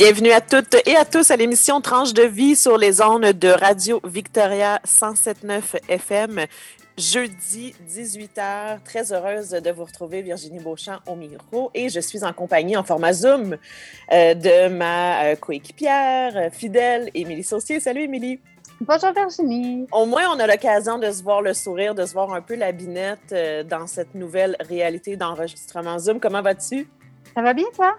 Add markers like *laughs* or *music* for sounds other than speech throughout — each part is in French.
Bienvenue à toutes et à tous à l'émission Tranche de vie sur les ondes de Radio Victoria 107.9 FM. Jeudi 18h, très heureuse de vous retrouver, Virginie Beauchamp au micro, et je suis en compagnie en format Zoom euh, de ma euh, coéquipière euh, fidèle, Émilie Saucier. Salut Émilie! Bonjour Virginie. Au moins, on a l'occasion de se voir le sourire, de se voir un peu la binette dans cette nouvelle réalité d'enregistrement Zoom. Comment vas-tu? Ça va bien, toi?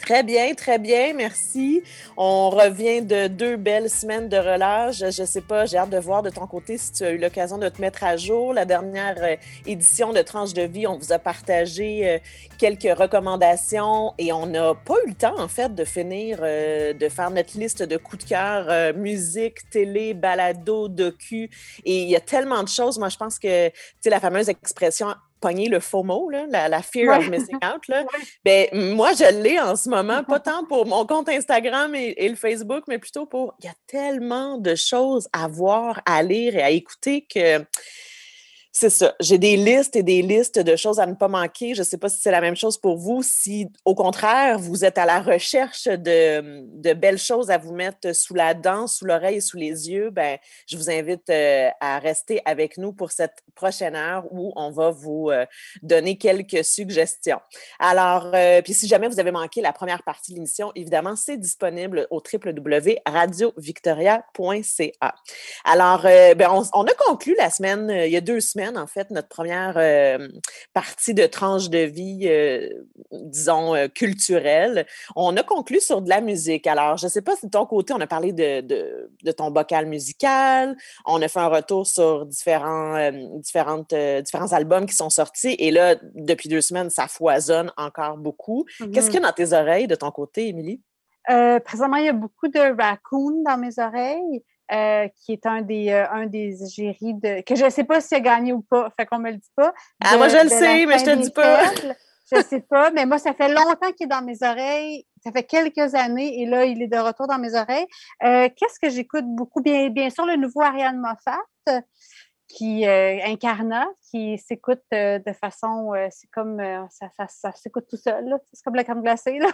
Très bien, très bien, merci. On revient de deux belles semaines de relâche. Je ne sais pas, j'ai hâte de voir de ton côté si tu as eu l'occasion de te mettre à jour. La dernière euh, édition de Tranche de vie, on vous a partagé euh, quelques recommandations et on n'a pas eu le temps, en fait, de finir euh, de faire notre liste de coups de cœur, musique, télé, balado, docu. Et il y a tellement de choses. Moi, je pense que, tu sais, la fameuse expression pogner le FOMO, là, la, fear of missing *laughs* out. Là. Ben, moi, je l'ai en ce moment, pas *laughs* tant pour mon compte Instagram et, et, le Facebook, mais plutôt pour. Il y a tellement de choses à voir, à lire et à écouter que c'est ça. J'ai des listes et des listes de choses à ne pas manquer. Je ne sais pas si c'est la même chose pour vous. Si, au contraire, vous êtes à la recherche de, de belles choses à vous mettre sous la dent, sous l'oreille sous les yeux, ben, je vous invite euh, à rester avec nous pour cette prochaine heure où on va vous euh, donner quelques suggestions. Alors, euh, puis si jamais vous avez manqué la première partie de l'émission, évidemment, c'est disponible au www.radiovictoria.ca. Alors, ben, on, a conclu la semaine, il y a deux semaines, en fait, notre première euh, partie de tranche de vie, euh, disons, euh, culturelle. On a conclu sur de la musique. Alors, je ne sais pas si de ton côté, on a parlé de, de, ton bocal musical, on a fait un retour sur différents, différentes, différents albums qui sont sortis. Et là, depuis deux semaines, ça foisonne encore beaucoup. Qu'est-ce qu'il y a mm-hmm. dans tes oreilles de ton côté, Émilie? présentement, il y a beaucoup de raccoons dans mes oreilles. Euh, qui est un des, euh, un des égéries de. que je ne sais pas s'il a gagné ou pas, fait qu'on ne me le dit pas. ah, moi, je le sais, mais je te le dis pas. je ne sais pas, mais moi, ça fait longtemps qu'il est dans mes oreilles. Ça fait quelques années et là, il est de retour dans mes oreilles. Euh, qu'est-ce que j'écoute beaucoup? Bien, bien sûr, le nouveau Ariane Moffat qui incarna, qui s'écoute de façon, c'est comme, ça, ça, ça s'écoute tout seul, c'est comme la crème glacée, là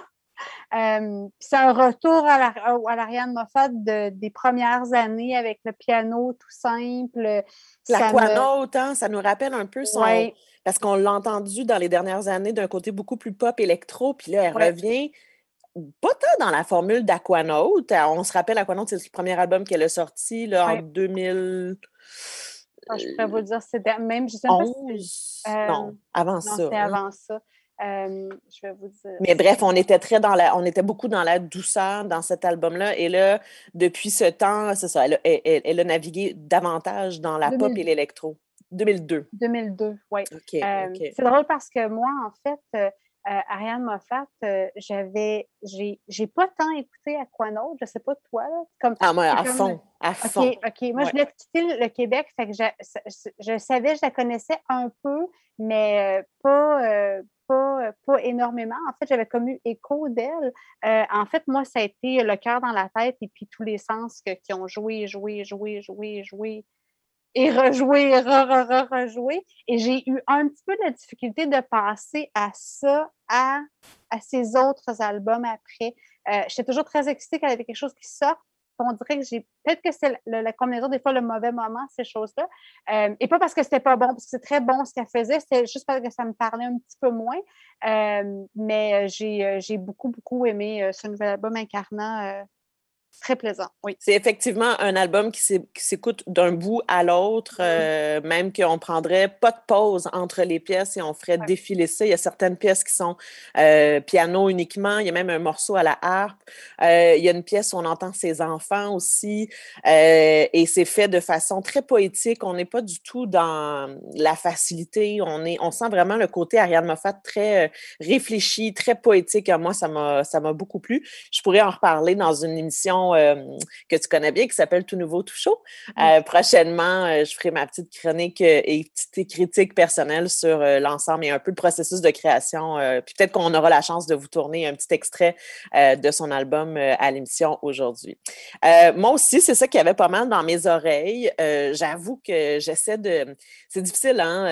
c'est un retour à, l'Ariane Moffat des premières années avec le piano tout simple. Hein, ça nous rappelle un peu son... Parce qu'on l'a entendu dans les dernières années d'un côté beaucoup plus pop électro, puis là, elle revient pas tant dans la formule d'Aquanaut. On se rappelle, Aquanaut, c'est le premier album qu'elle a sorti là, en 2000... Ah, je pourrais vous dire, c'était même, je sais pas non, avant non, ça. C'était hein. avant ça. Euh, je vais vous dire. Mais bref, on était très dans la, on était beaucoup dans la douceur dans cet album-là. Et là, depuis ce temps, c'est ça, elle, a navigué davantage dans la pop et l'électro. 2002. 2002, oui. Euh, c'est drôle parce que moi, en fait, euh, Ariane Moffat, j'avais, j'ai pas tant écouté Aquanaut, je sais pas toi. comme, ah, moi, à fond, à fond. OK, OK. Moi, je de quitter le Québec, fait que je, je, savais, je la connaissais un peu, mais pas, euh, pas, énormément. En fait, j'avais comme eu écho d'elle. Euh, en fait, moi, ça a été le cœur dans la tête et puis tous les sens qui ont joué, joué, joué, joué, joué et rejoué, re, re, re, rejoué. Et j'ai eu un petit peu de difficulté de passer à ça, à, à ces autres albums après. Euh, J'étais toujours très excitée y avait quelque chose qui sort on dirait que j'ai peut-être que c'est la combinaison des fois le mauvais moment, ces choses-là. Euh, et pas parce que c'était pas bon, parce que c'est très bon ce qu'elle faisait, c'était juste parce que ça me parlait un petit peu moins. Euh, mais euh, j'ai beaucoup, beaucoup aimé ce nouvel album incarnant Très plaisant, oui. C'est effectivement un album qui s'écoute d'un bout à l'autre, euh, même qu'on prendrait pas de pause entre les pièces et on ferait défiler ça. Il y a certaines pièces qui sont euh, piano uniquement, il y a même un morceau à la harpe. Euh, il y a une pièce où on entend ses enfants aussi et c'est fait de façon très poétique. On n'est pas du tout dans la facilité. On, est, on sent vraiment le côté Ariane Moffat très réfléchi, très poétique. Moi, ça m'a beaucoup plu. Je pourrais en reparler dans une émission euh, que tu connais bien qui s'appelle Tout Nouveau, Tout Chaud. Euh, prochainement, euh, je ferai ma petite chronique et petite critique personnelle sur l'ensemble et un peu le processus de création. puis peut-être qu'on aura la chance de vous tourner un petit extrait de son album à l'émission aujourd'hui. moi aussi, c'est ça qui avait pas mal dans mes oreilles. J'avoue que j'essaie de. C'est difficile, hein?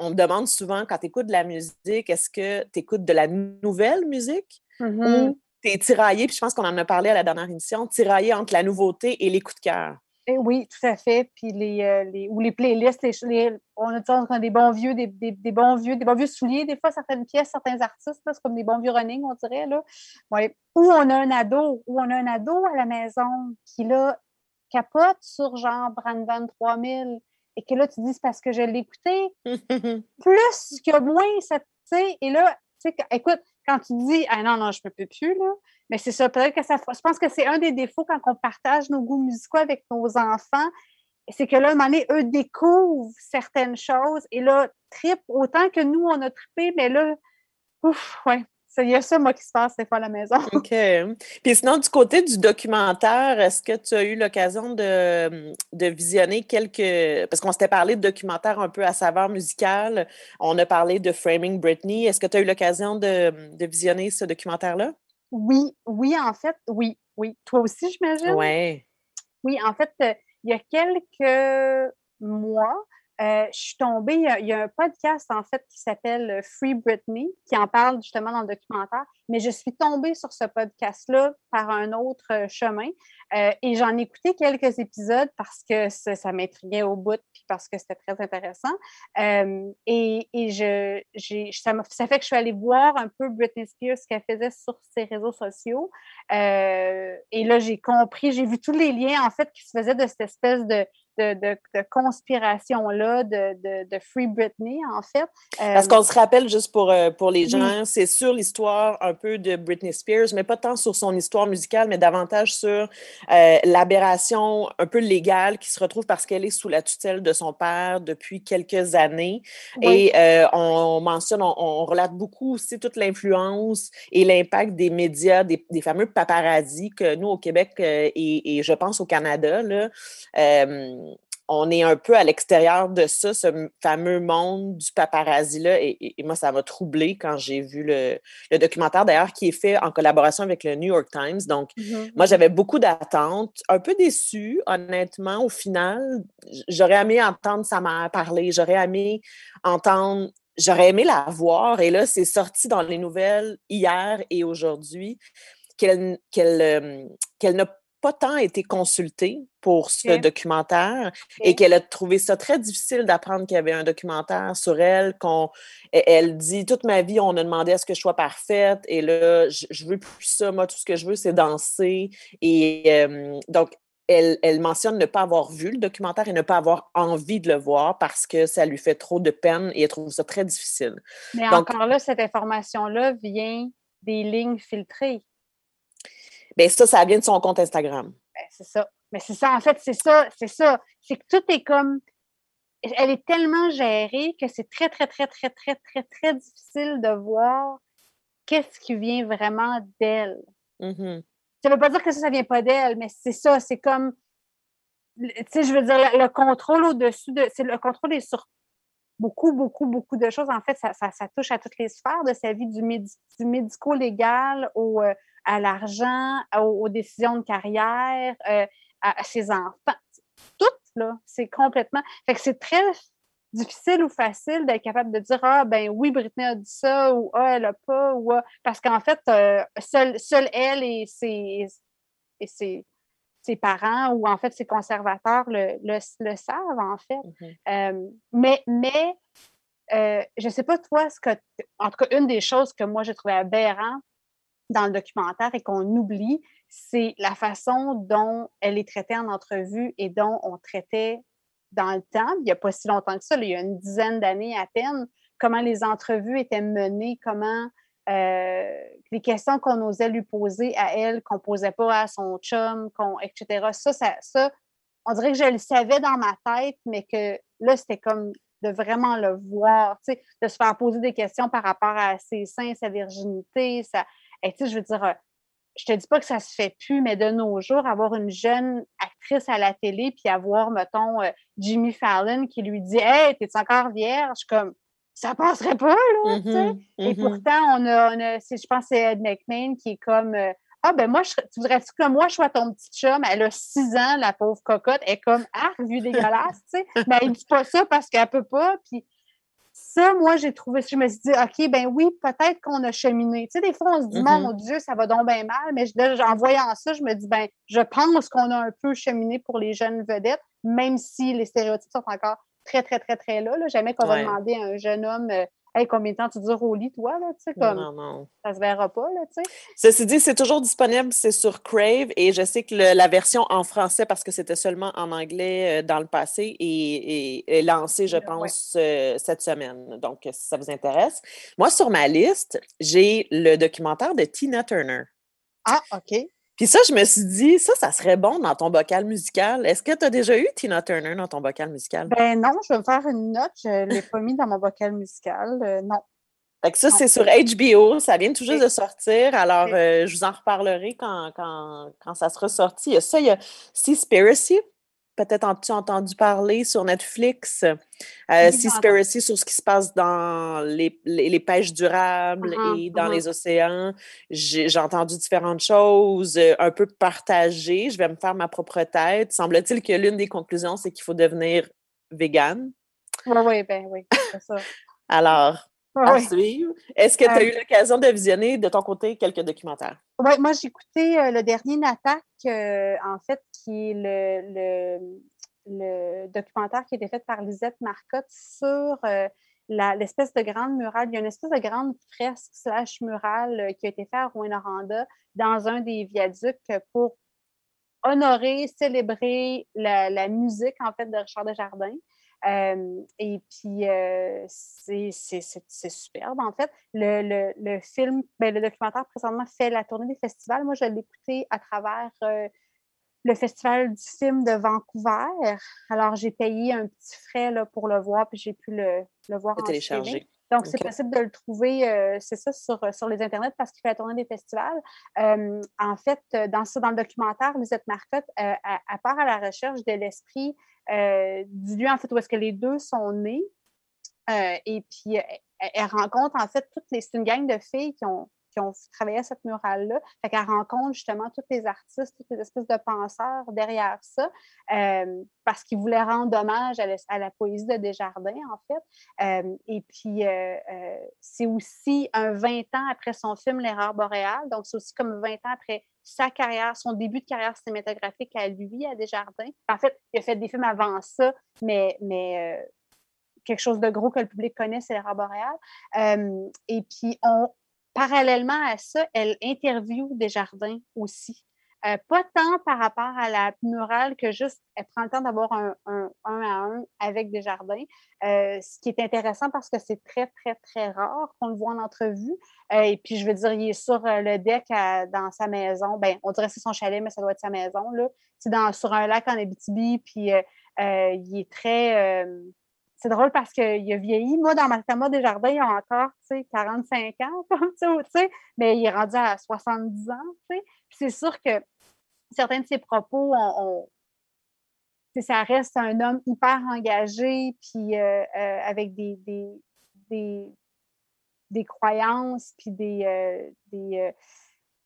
on me demande souvent quand tu écoutes de la musique, est-ce que tu écoutes de la nouvelle musique? Ou mm-hmm es tiraillé, puis je pense qu'on en a parlé à la dernière émission, tiraillé entre la nouveauté et les coups de cœur. Eh oui, tout à fait. Puis les, euh, les ou les playlists, on, a, des bons vieux, des, bons vieux, des bons vieux souliers, des fois, certaines pièces, certains artistes, c'est comme des bons vieux running, on dirait. Là. Ouais. Ou on a un ado, ou on a un ado à la maison qui là capote sur genre Brandon 3000 et que là, tu dis c'est parce que je l'ai écouté. *laughs* plus que moins, ça, tu sais, et là, tu sais, écoute, quand tu dis Ah non, non, je ne peux plus, là, mais c'est ça, peut-être que ça. Je pense que c'est un des défauts quand on partage nos goûts musicaux avec nos enfants. C'est que là, à un moment donné, eux découvrent certaines choses et là, trip autant que nous, on a trippé, mais là, ouf, ouais, il y a ça, moi, qui se passe des fois à la maison. OK. Puis sinon, du côté du documentaire, est-ce que tu as eu l'occasion de, de, visionner quelques. Parce qu'on s'était parlé de documentaire un peu à saveur musicale. On a parlé de Framing Britney. Est-ce que tu as eu l'occasion de, de, visionner ce documentaire-là? Oui, oui, en fait, oui, oui. Toi aussi, j'imagine? Oui. Oui, en fait, euh, il y a quelques mois, euh, je suis tombée, il y, a, un podcast en fait qui s'appelle euh, Free Britney, qui en parle justement dans le documentaire, mais je suis tombée sur ce podcast-là par un autre euh, chemin et j'en ai écouté quelques épisodes parce que ça, m'intriguait au bout puis parce que c'était très intéressant. et, ça, ça, fait que je suis allée voir un peu Britney Spears, ce qu'elle faisait sur ses réseaux sociaux. et là, j'ai compris, j'ai vu tous les liens en fait qui se faisaient de cette espèce de de, conspiration-là de, de, Free Britney, en fait. Parce qu'on se rappelle, juste pour, euh, pour les gens, c'est sur l'histoire un peu de Britney Spears, mais pas tant sur son histoire musicale, mais davantage sur euh, l'aberration un peu légale qui se retrouve parce qu'elle est sous la tutelle de son père depuis quelques années. Et euh, on mentionne, on, relate beaucoup aussi toute l'influence et l'impact des médias, des, fameux paparazzi que nous, au Québec et, et, je pense au Canada, là, on est un peu à l'extérieur de ça, ce fameux monde du paparazzi-là. Et, moi, ça m'a troublé quand j'ai vu le, documentaire, d'ailleurs, qui est fait en collaboration avec le New York Times. Donc, mmh moi, j'avais beaucoup d'attentes, un peu déçue, honnêtement. Au final, j'aurais aimé entendre sa mère parler, j'aurais aimé entendre j'aurais aimé la voir. Et là, c'est sorti dans les nouvelles hier et aujourd'hui qu'elle qu'elle n'a pas tant été consultée pour ce documentaire et qu'elle a trouvé ça très difficile d'apprendre qu'il y avait un documentaire sur elle, qu'on elle dit toute ma vie on a demandé à ce que je sois parfaite et là je, veux plus ça, moi tout ce que je veux c'est danser et donc elle, elle, mentionne ne pas avoir vu le documentaire et ne pas avoir envie de le voir parce que ça lui fait trop de peine et elle trouve ça très difficile. Mais encore là, cette information-là vient des lignes filtrées. Bien, ça, ça vient de son compte Instagram. Ben, c'est ça. Mais c'est ça, en fait, c'est ça, c'est ça. C'est que tout est comme. Elle est tellement gérée que c'est très, très, très, très, très, très, très difficile de voir qu'est-ce qui vient vraiment d'elle. Mm-hmm. Ça ne veut pas dire que ça, ça vient pas d'elle, mais c'est ça, c'est comme. Tu sais, je veux dire, le, contrôle au-dessus de. C'est le contrôle est sur beaucoup, beaucoup, beaucoup de choses. En fait, ça, ça, touche à toutes les sphères de sa vie, du, du médico-légal au, euh, à l'argent, aux, décisions de carrière, euh, à, ses enfants. Tout, là, c'est complètement. Fait que c'est très difficile ou facile d'être capable de dire Ah, ben oui, Britney a dit ça, ou Ah, elle a pas, ou ah, Parce qu'en fait, euh, seule, elle et ses, et ses, ses, parents, ou en fait ses conservateurs le, le, savent, en fait. Mm-hmm. Euh, mais, mais je ne sais pas, toi, ce que. En tout cas, une des choses que moi, j'ai trouvé aberrant dans le documentaire et qu'on oublie, c'est la façon dont elle est traitée en entrevue et dont on traitait dans le temps, il n'y a pas si longtemps que ça, il y a une dizaine d'années à peine, comment les entrevues étaient menées, comment euh, les questions qu'on osait lui poser à elle, qu'on ne posait pas à son chum, etc. Ça, ça, ça, on dirait que je le savais dans ma tête, mais que là, c'était comme de vraiment le voir, de se faire poser des questions par rapport à ses seins, sa virginité, sa, et tu sais, je veux dire, euh, je te dis pas que ça se fait plus, mais de nos jours, avoir une jeune actrice à la télé, puis avoir, mettons, euh, Jimmy Fallon qui lui dit Hey, t'es encore vierge? Comme, ça passerait pas, là, tu sais. Mm-hmm, Et mm-hmm. pourtant, on a, on a je pense que c'est Ed McMahon qui est comme euh, Ah, ben moi, je, tu voudrais-tu que moi, je sois ton petit chum? Elle a six ans, la pauvre cocotte. Elle est comme Ah, vu dégueulasse, tu sais. Mais elle dit pas ça parce qu'elle peut pas. Puis ça, moi, j'ai trouvé, je me suis dit, OK, ben oui, peut-être qu'on a cheminé. Tu sais, des fois, on se dit, mm-hmm. mon Dieu, ça va donc bien mal, mais en voyant ça, je me dis, ben, je pense qu'on a un peu cheminé pour les jeunes vedettes, même si les stéréotypes sont encore très, très, très, très là. Jamais qu'on va demander à un jeune homme, euh, Hey, combien de temps tu dures au lit, toi, là, tu sais, comme, non, non. ça se verra pas, là, tu sais. Ceci dit, c'est toujours disponible, c'est sur Crave, et je sais que la version en français, parce que c'était seulement en anglais euh, dans le passé, est, lancée, je pense, euh, cette semaine. Donc, si ça vous intéresse. Moi, sur ma liste, j'ai le documentaire de Tina Turner. Ah, OK. Puis ça, je me suis dit, ça, ça serait bon dans ton bocal musical. Est-ce que tu as déjà eu Tina Turner dans ton bocal musical? Ben non, je vais me faire une note. Je ne l'ai pas mis dans mon bocal musical. Euh, non. Fait que ça, c'est sur HBO. Ça vient tout juste de sortir. Alors, euh, je vous en reparlerai quand, quand, quand ça sera sorti. Il y a ça, il y a Seaspiracy peut-être as-tu entendu parler sur Netflix, euh, Seaspiracy sur ce qui se passe dans les, les, pêches durables uh-huh, et dans uh-huh. les océans. J'ai entendu différentes choses, euh, un peu partagées. Je vais me faire ma propre tête. Semble-t-il que l'une des conclusions, c'est qu'il faut devenir vegan. Oui, oui, ben oui, c'est ça. *laughs* Alors, à suivre. Est-ce que tu as eu l'occasion de visionner de ton côté quelques documentaires? Oui, moi j'ai écouté euh, le dernier Natak, euh, en fait, qui est le, le, documentaire qui a été fait par Lisette Marcotte sur euh, l'espèce de grande murale. Il y a une espèce de grande fresque slash murale qui a été faite à Rouen-Noranda dans un des viaducs pour honorer, célébrer la, la, musique, en fait, de Richard Desjardins et puis, c'est superbe, en fait. Le, le, film, ben, le documentaire présentement fait la tournée des festivals. Moi, je l'ai écouté à travers le Festival du film de Vancouver. Alors, j'ai payé un petit frais là, pour le voir, puis j'ai pu le, le voir en télécharger. Donc, c'est possible de le trouver, c'est ça, sur, sur les internets parce qu'il fait la tournée des festivals. en fait, dans, ça, dans le documentaire, Lisette Marcotte, à, à, part à la recherche de l'esprit euh, du lieu, en fait, où est-ce que les deux sont nés. Euh, et puis, elle, rencontre, en fait, toutes les... C'est une gang de filles qui ont, qui ont travaillé cette murale-là. Fait qu'elle rencontre justement tous les artistes, toutes les espèces de penseurs derrière ça, euh, parce qu'ils voulaient rendre hommage à la, poésie de Desjardins, en fait. et puis, c'est aussi un 20 ans après son film L'erreur boréale, donc c'est aussi comme 20 ans après sa carrière, son début de carrière cinématographique à lui, à Desjardins. En fait, il a fait des films avant ça, mais, mais euh, quelque chose de gros que le public connaît, c'est l'erreur boréale. Euh, et puis, on, parallèlement à ça, elle interviewe Desjardins aussi. Euh, pas tant par rapport à la murale que juste, elle prend le temps d'avoir un, un, à un avec des jardins, euh, ce qui est intéressant parce que c'est très, très, très rare qu'on le voit en entrevue. Euh, et puis, je veux dire, il est sur le deck dans sa maison. Ben, on dirait que c'est son chalet, mais ça doit être sa maison. Là. C'est sur un lac en Abitibi, puis il est très c'est drôle parce qu'il a vieilli. Moi, dans ma Thomas Desjardins, il a encore 45 ans, *laughs* mais il est rendu à 70 ans. C'est sûr que certains de ses propos, ça reste un homme hyper engagé, puis euh, euh, avec des, des, des, croyances, puis des, euh,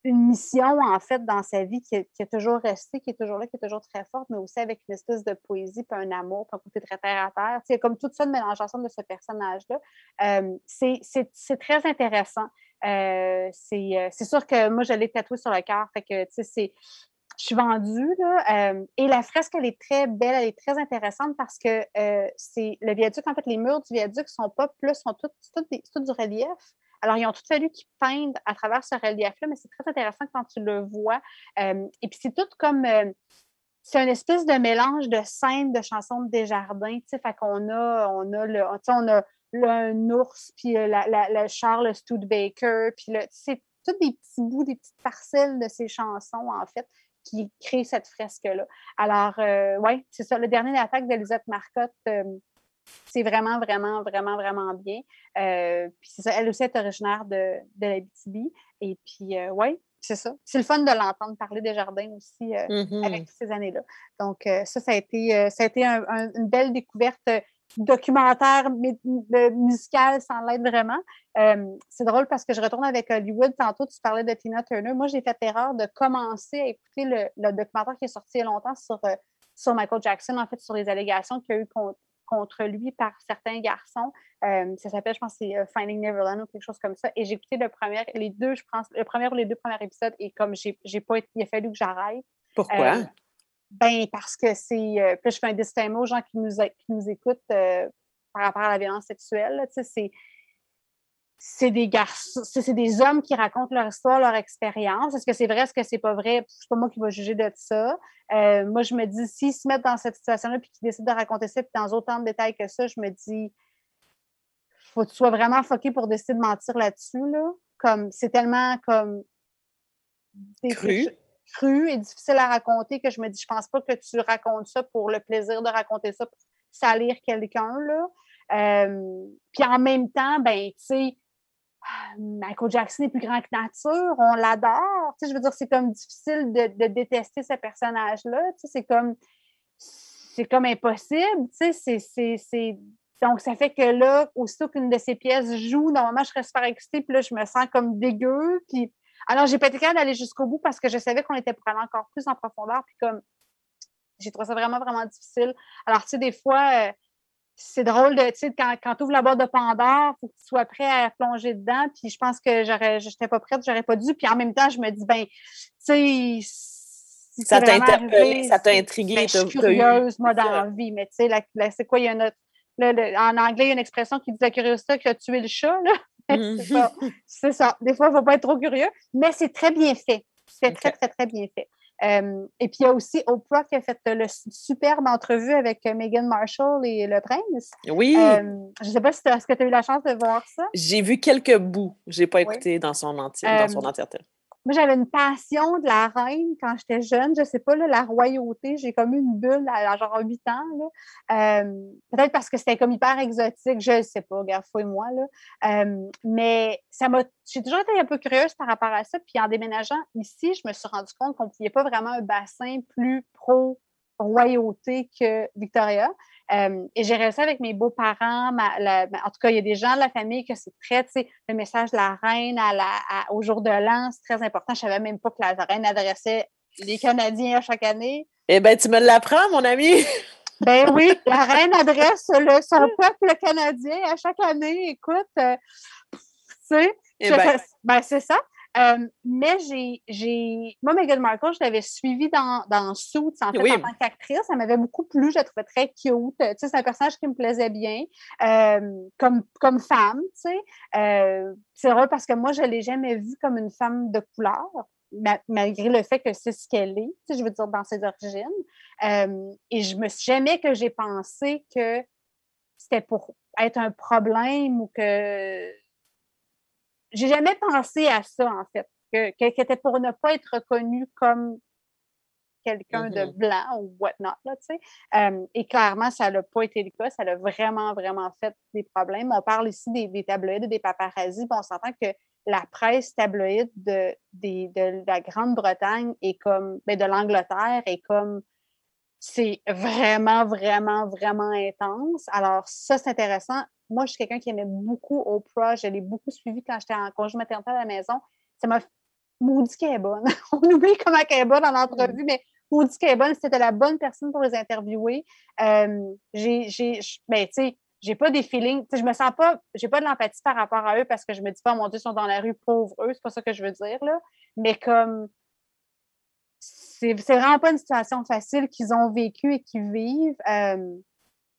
une mission, en fait, dans sa vie qui, a toujours resté, qui est toujours là, qui est toujours très forte, mais aussi avec une espèce de poésie, puis un amour, puis un côté très terre à terre. Comme tout ça de mélange ensemble de ce personnage-là. Euh, c'est très intéressant. Euh, euh, c'est sûr que moi, je l'ai tatoué sur le cœur, fait que, tu sais, je suis vendue. Là, et la fresque, elle est très belle, elle est très intéressante parce que c'est le viaduc, en fait, les murs du viaduc sont pas plus, sont tout, tout du relief. Alors, ils ont tout fallu qu'ils peignent à travers ce relief-là, mais c'est très intéressant quand tu le vois. Euh, et puis, c'est tout comme. Euh, c'est une espèce de mélange de scènes de chansons de Desjardins. Tu sais, fait qu'on a, on a le. on a un ours, puis euh, la, la, Charles Studebaker, puis c'est tous des petits bouts, des petites parcelles de ces chansons, en fait, qui créent cette fresque-là. Alors, oui, c'est ça. Le dernier attaque d'Elisabeth Marcotte, c'est vraiment, vraiment, vraiment, vraiment bien. Euh, puis ça, elle aussi est originaire de, de l'Abitibi. Et puis, euh, oui, c'est ça. C'est le fun de l'entendre parler des jardins aussi euh, mm-hmm. avec ces années-là. Donc, ça, ça a été, ça a été une belle découverte documentaire musical sans l'aide vraiment. c'est drôle parce que je retourne avec Hollywood. Tantôt, tu parlais de Tina Turner. Moi, j'ai fait l'erreur de commencer à écouter le, documentaire qui est sorti il y a longtemps sur, sur Michael Jackson, en fait, sur les allégations qu'il y a eu contre, contre lui par certains garçons. Euh, ça s'appelle, je pense, c'est euh, Finding Neverland ou quelque chose comme ça. Et j'ai écouté le premier, les deux, je pense, le premier ou les deux premiers épisodes et comme j'ai pas il a fallu que j'arrête. Pourquoi? ben, parce que c'est. puis je fais un disclaimer aux gens qui nous, qui nous écoutent par rapport à la violence sexuelle. C'est c'est des garçons, c'est des hommes qui racontent leur histoire, leur expérience. Est-ce que c'est vrai, est-ce que c'est pas vrai? C'est pas moi qui vais juger de ça. Euh, moi, je me dis, s'ils se mettent dans cette situation-là puis qu'ils décident de raconter ça, puis dans autant de détails que ça, je me dis, faut que tu sois vraiment foqué pour décider de mentir là-dessus. Là. Comme, c'est tellement comme. Cru. Cru et difficile à raconter que je me dis, je pense pas que tu racontes ça pour le plaisir de raconter ça, pour salir quelqu'un. Là. Euh, puis en même temps, ben, tu sais, Michael Jackson est plus grand que nature, on l'adore. Tu je veux dire, c'est comme difficile de, détester ce personnage-là. Tu c'est comme c'est comme impossible. Tu sais, c'est, Donc, ça fait que là, aussitôt qu'une de ces pièces joue, normalement, je serais super excitée, puis là, je me sens comme dégueu. Alors, j'ai pas été capable d'aller jusqu'au bout parce que je savais qu'on était pour aller encore plus en profondeur. Puis comme, j'ai trouvé ça vraiment, vraiment difficile. Alors, tu sais, des fois, euh, c'est drôle de, tu sais, quand, quand tu ouvres la boîte de Pandore, il faut que tu sois prêt à plonger dedans. Puis je pense que j'aurais, j'étais pas prête, j'aurais pas dû. Puis en même temps, je me dis, ben, tu sais, ça t'a interpellé, ça t'a intrigué. Ben, je suis curieuse, moi, dans la vie. Mais tu sais, c'est quoi, il y a une en anglais, il y a une expression qui dit la curiosité qui a tué le chat, là. *laughs* c'est ça. Des fois, il ne faut pas être trop curieux, mais c'est très bien fait. C'est très, très, très bien fait et puis, il y a aussi Oprah qui a fait le superbe entrevue avec euh, Meghan Marshall et le prince. Oui. je ne sais pas si est-ce que tu as eu la chance de voir ça? J'ai vu quelques bouts. Je n'ai pas écouté dans son entier, dans son entièreté. Moi, j'avais une passion de la reine quand j'étais jeune. Je sais pas, là, la royauté, j'ai comme une bulle à, genre 8 ans. Euh, peut-être parce que c'était comme hyper exotique, je ne sais pas, regarde, fouille-moi. Euh, mais ça m'a. J'ai toujours été un peu curieuse par rapport à ça. Puis en déménageant ici, je me suis rendu compte qu'on ne pouvait pas vraiment un bassin plus pro royauté que Victoria. Euh, et j'ai réussi avec mes beaux-parents. En tout cas, il y a des gens de la famille que c'est très, tu sais, le message de la reine à la, au jour de l'an, c'est très important. Je ne savais même pas que la reine adressait les Canadiens à chaque année. Eh bien, tu me l'apprends, mon ami! *laughs* ben oui, la *laughs* reine adresse le, son peuple canadien à chaque année. Écoute, euh, tu sais, eh ben. ben, c'est ça. Euh, mais j'ai, j'ai. Moi, Meghan Markle, je l'avais suivie dans, dans Suits, en fait, en tant qu'actrice. Ça m'avait beaucoup plu. Je la trouvais très cute. Tu sais, c'est un personnage qui me plaisait bien euh, comme, comme femme, tu sais. Euh, c'est vrai parce que moi, je ne l'ai jamais vue comme une femme de couleur, malgré le fait que c'est ce qu'elle est, tu sais, je veux dire, dans ses origines. et je me suis jamais que j'ai pensé que c'était pour être un problème ou que j'ai jamais pensé à ça, en fait, que, que, était pour ne pas être reconnu comme quelqu'un de mm-hmm. blanc ou whatnot, là, tu sais. Euh, et clairement, ça n'a pas été le cas. Ça a vraiment, vraiment fait des problèmes. On parle ici des, des tabloïds, des paparazzis. on s'entend que la presse tabloïde de, de, la Grande-Bretagne et comme, ben, de l'Angleterre est comme c'est vraiment, vraiment, vraiment intense. Alors, ça, c'est intéressant moi, je suis quelqu'un qui aimait beaucoup Oprah. Je l'ai beaucoup suivi quand j'étais en congé maternité à la maison. Ça m'a maudit qu'elle est bonne. *laughs* On oublie comment elle est bonne en entrevue, mm. mais maudit qu'elle est bonne. C'était la bonne personne pour les interviewer. Euh, j'ai, j'ai, ben, tu sais, j'ai pas des feelings, je me sens pas, j'ai pas de l'empathie par rapport à eux parce que je me dis pas, mon Dieu, ils sont dans la rue, pauvres eux, c'est pas ça que je veux dire, là. Mais comme, c'est, vraiment pas une situation facile qu'ils ont vécue et qu'ils vivent. Euh,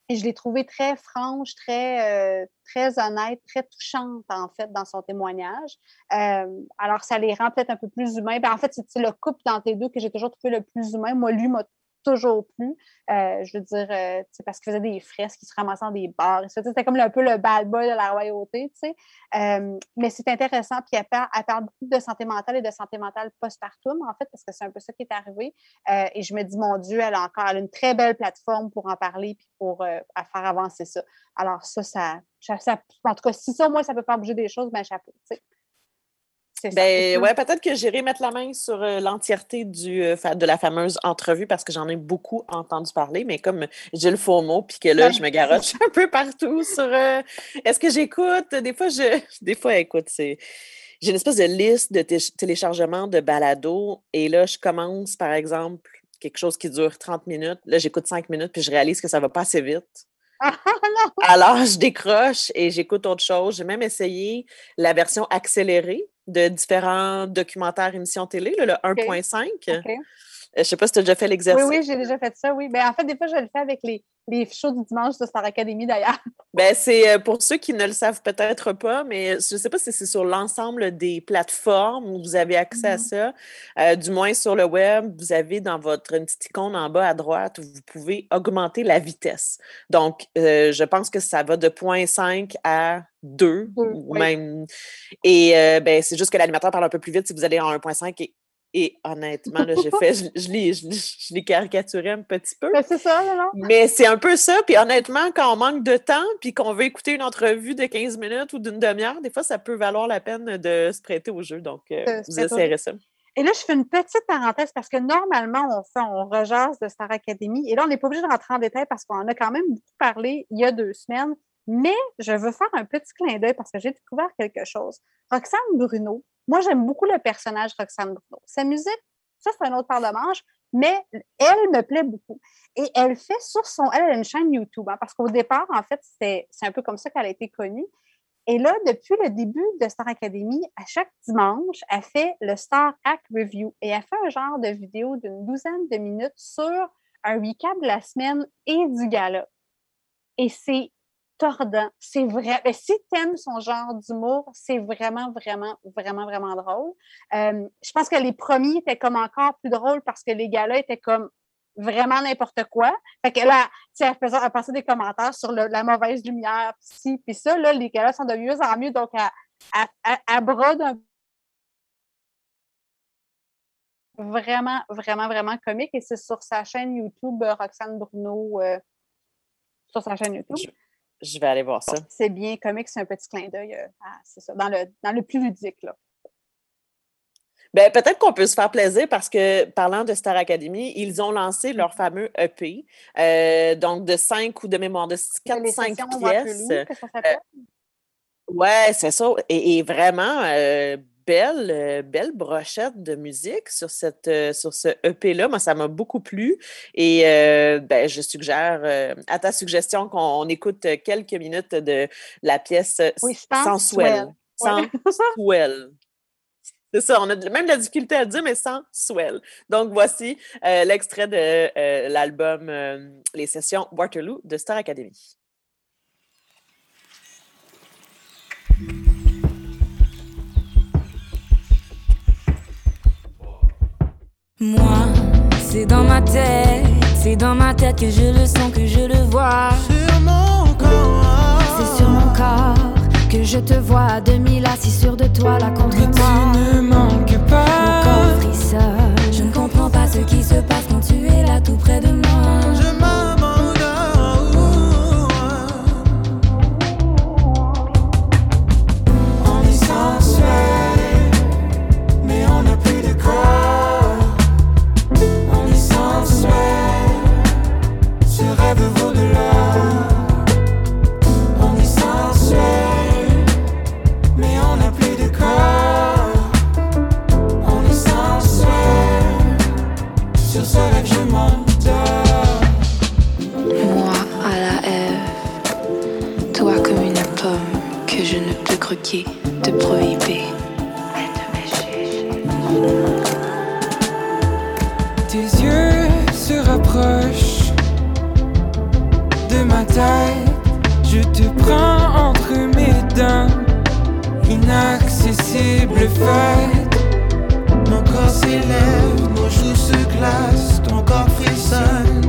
et je l'ai trouvée très franche, très, euh, très honnête, très touchante, en fait, dans son témoignage. Euh, alors, ça les rend peut-être un peu plus humains. Ben, en fait, c'est le couple dans tes deux que j'ai toujours trouvé le plus humain. Moi, lui m'a toujours plus. Euh, je veux dire, euh, parce qu'il faisait des fresques, il se ramassait dans des bars. C'était comme un peu le bad boy de la royauté, tu sais. Euh, mais c'est intéressant. Puis elle parle, beaucoup de santé mentale et de santé mentale postpartum, en fait, parce que c'est un peu ça qui est arrivé. et je me dis, mon Dieu, elle a encore une très belle plateforme pour en parler puis pour faire avancer ça. Alors ça, ça, ça, en tout cas, si ça, moi, ça peut faire bouger des choses, ben chapeau, tu sais. Ben *laughs* ouais, peut-être que j'irai mettre la main sur euh, l'entièreté du euh, de la fameuse entrevue parce que j'en ai beaucoup entendu parler, mais comme j'ai le faux mot puis que là je me garoche *laughs* un peu partout sur euh, est-ce que j'écoute? Des fois je *laughs* des fois écoute c'est j'ai une espèce de liste de téléchargement de balado et là je commence par exemple quelque chose qui dure 30 minutes, là j'écoute 5 minutes puis je réalise que ça va pas assez vite. Alors, je décroche et j'écoute autre chose. J'ai même essayé la version accélérée de différents documentaires émissions télé, le 1.5. Je sais pas si tu as déjà fait l'exercice. Oui, oui, j'ai déjà fait ça, oui. Ben, en fait, des fois, je le fais avec les, les shows du dimanche de Star Academy, d'ailleurs. *laughs* Ben, c'est euh, pour ceux qui ne le savent peut-être pas, mais je ne sais pas si c'est sur l'ensemble des plateformes où vous avez accès à mm-hmm. ça. Euh, du moins, sur le web, vous avez dans votre une petite icône en bas à droite où vous pouvez augmenter la vitesse. Donc, euh, je pense que ça va de 0.5 à 2, ou même. Et ben, c'est juste que l'animateur parle un peu plus vite si vous allez en 1.5 et et honnêtement, j'ai fait, je, je l'ai caricaturé un petit peu. Ben, c'est ça, non? Mais c'est un peu ça. Puis honnêtement, quand on manque de temps, puis qu'on veut écouter une entrevue de 15 minutes ou d'une demi-heure, des fois, ça peut valoir la peine de se prêter au jeu. Donc, euh, vous essayerez ça. Et là, je fais une petite parenthèse parce que normalement, on fait, on rejase de Star Academy. Et là, on n'est pas obligé de rentrer en détail parce qu'on en a quand même beaucoup parlé il y a deux semaines. Mais je veux faire un petit clin d'œil parce que j'ai découvert quelque chose. Roxane Bruno, moi, j'aime beaucoup le personnage Roxane Bruno. Sa musique, ça, c'est un autre part de manche, mais elle me plaît beaucoup. Et elle fait sur son. Elle, a une chaîne YouTube, hein, parce qu'au départ, en fait, c'est un peu comme ça qu'elle a été connue. Et là, depuis le début de Star Academy, à chaque dimanche, elle fait le Star Act Review et elle fait un genre de vidéo d'une douzaine de minutes sur un recap de la semaine et du gala. Et c'est tordant. C'est vrai. Mais si tu aimes son genre d'humour, c'est vraiment, vraiment, vraiment, vraiment drôle. Euh, je pense que les premiers étaient comme encore plus drôles parce que les gars-là étaient comme vraiment n'importe quoi. Fait que là, tu sais, elle, des commentaires sur la mauvaise lumière, pis ci, puis ça, là, les gars-là sont de mieux en mieux, donc à brode un vraiment, vraiment, vraiment comique. Et c'est sur sa chaîne YouTube, Roxane Bruno, euh, sur sa chaîne YouTube. Je vais aller voir ça. C'est bien comique, c'est un petit clin d'œil. Euh, c'est ça, dans le, dans le plus ludique. Là. Ben, peut-être qu'on peut se faire plaisir parce que, parlant de Star Academy, ils ont lancé leur mm-hmm. fameux EP, euh, donc de cinq ou de mémoire, de quatre, cinq pièces. Euh, ouais, c'est ça. Et, vraiment, belle, euh, belle brochette de musique sur, cette, euh, sur ce EP-là. Moi, ça m'a beaucoup plu. Et euh, ben, je suggère, à ta suggestion, qu'on écoute quelques minutes de la pièce oui, Sensuelle. Sensuelle. C'est ça, on a même de la difficulté à dire, mais sans swell. Donc, voici l'extrait de l'album Les sessions Waterloo de Star Academy. Moi, c'est dans ma tête, c'est dans ma tête que je le sens, que je le vois. Sur mon corps, c'est sur mon corps que je te vois à demi assis sur de toi là contre Mais moi. Tu ne manques pas. Mon corps frissonne. Je ne comprends pas ce qui se passe quand tu es là tout près de moi. Croquer, te prohiber. Tes yeux se rapprochent de ma taille. Je te prends entre mes dents. Inaccessible fête. Mon corps s'élève, nos joues se glacent, ton corps frissonne.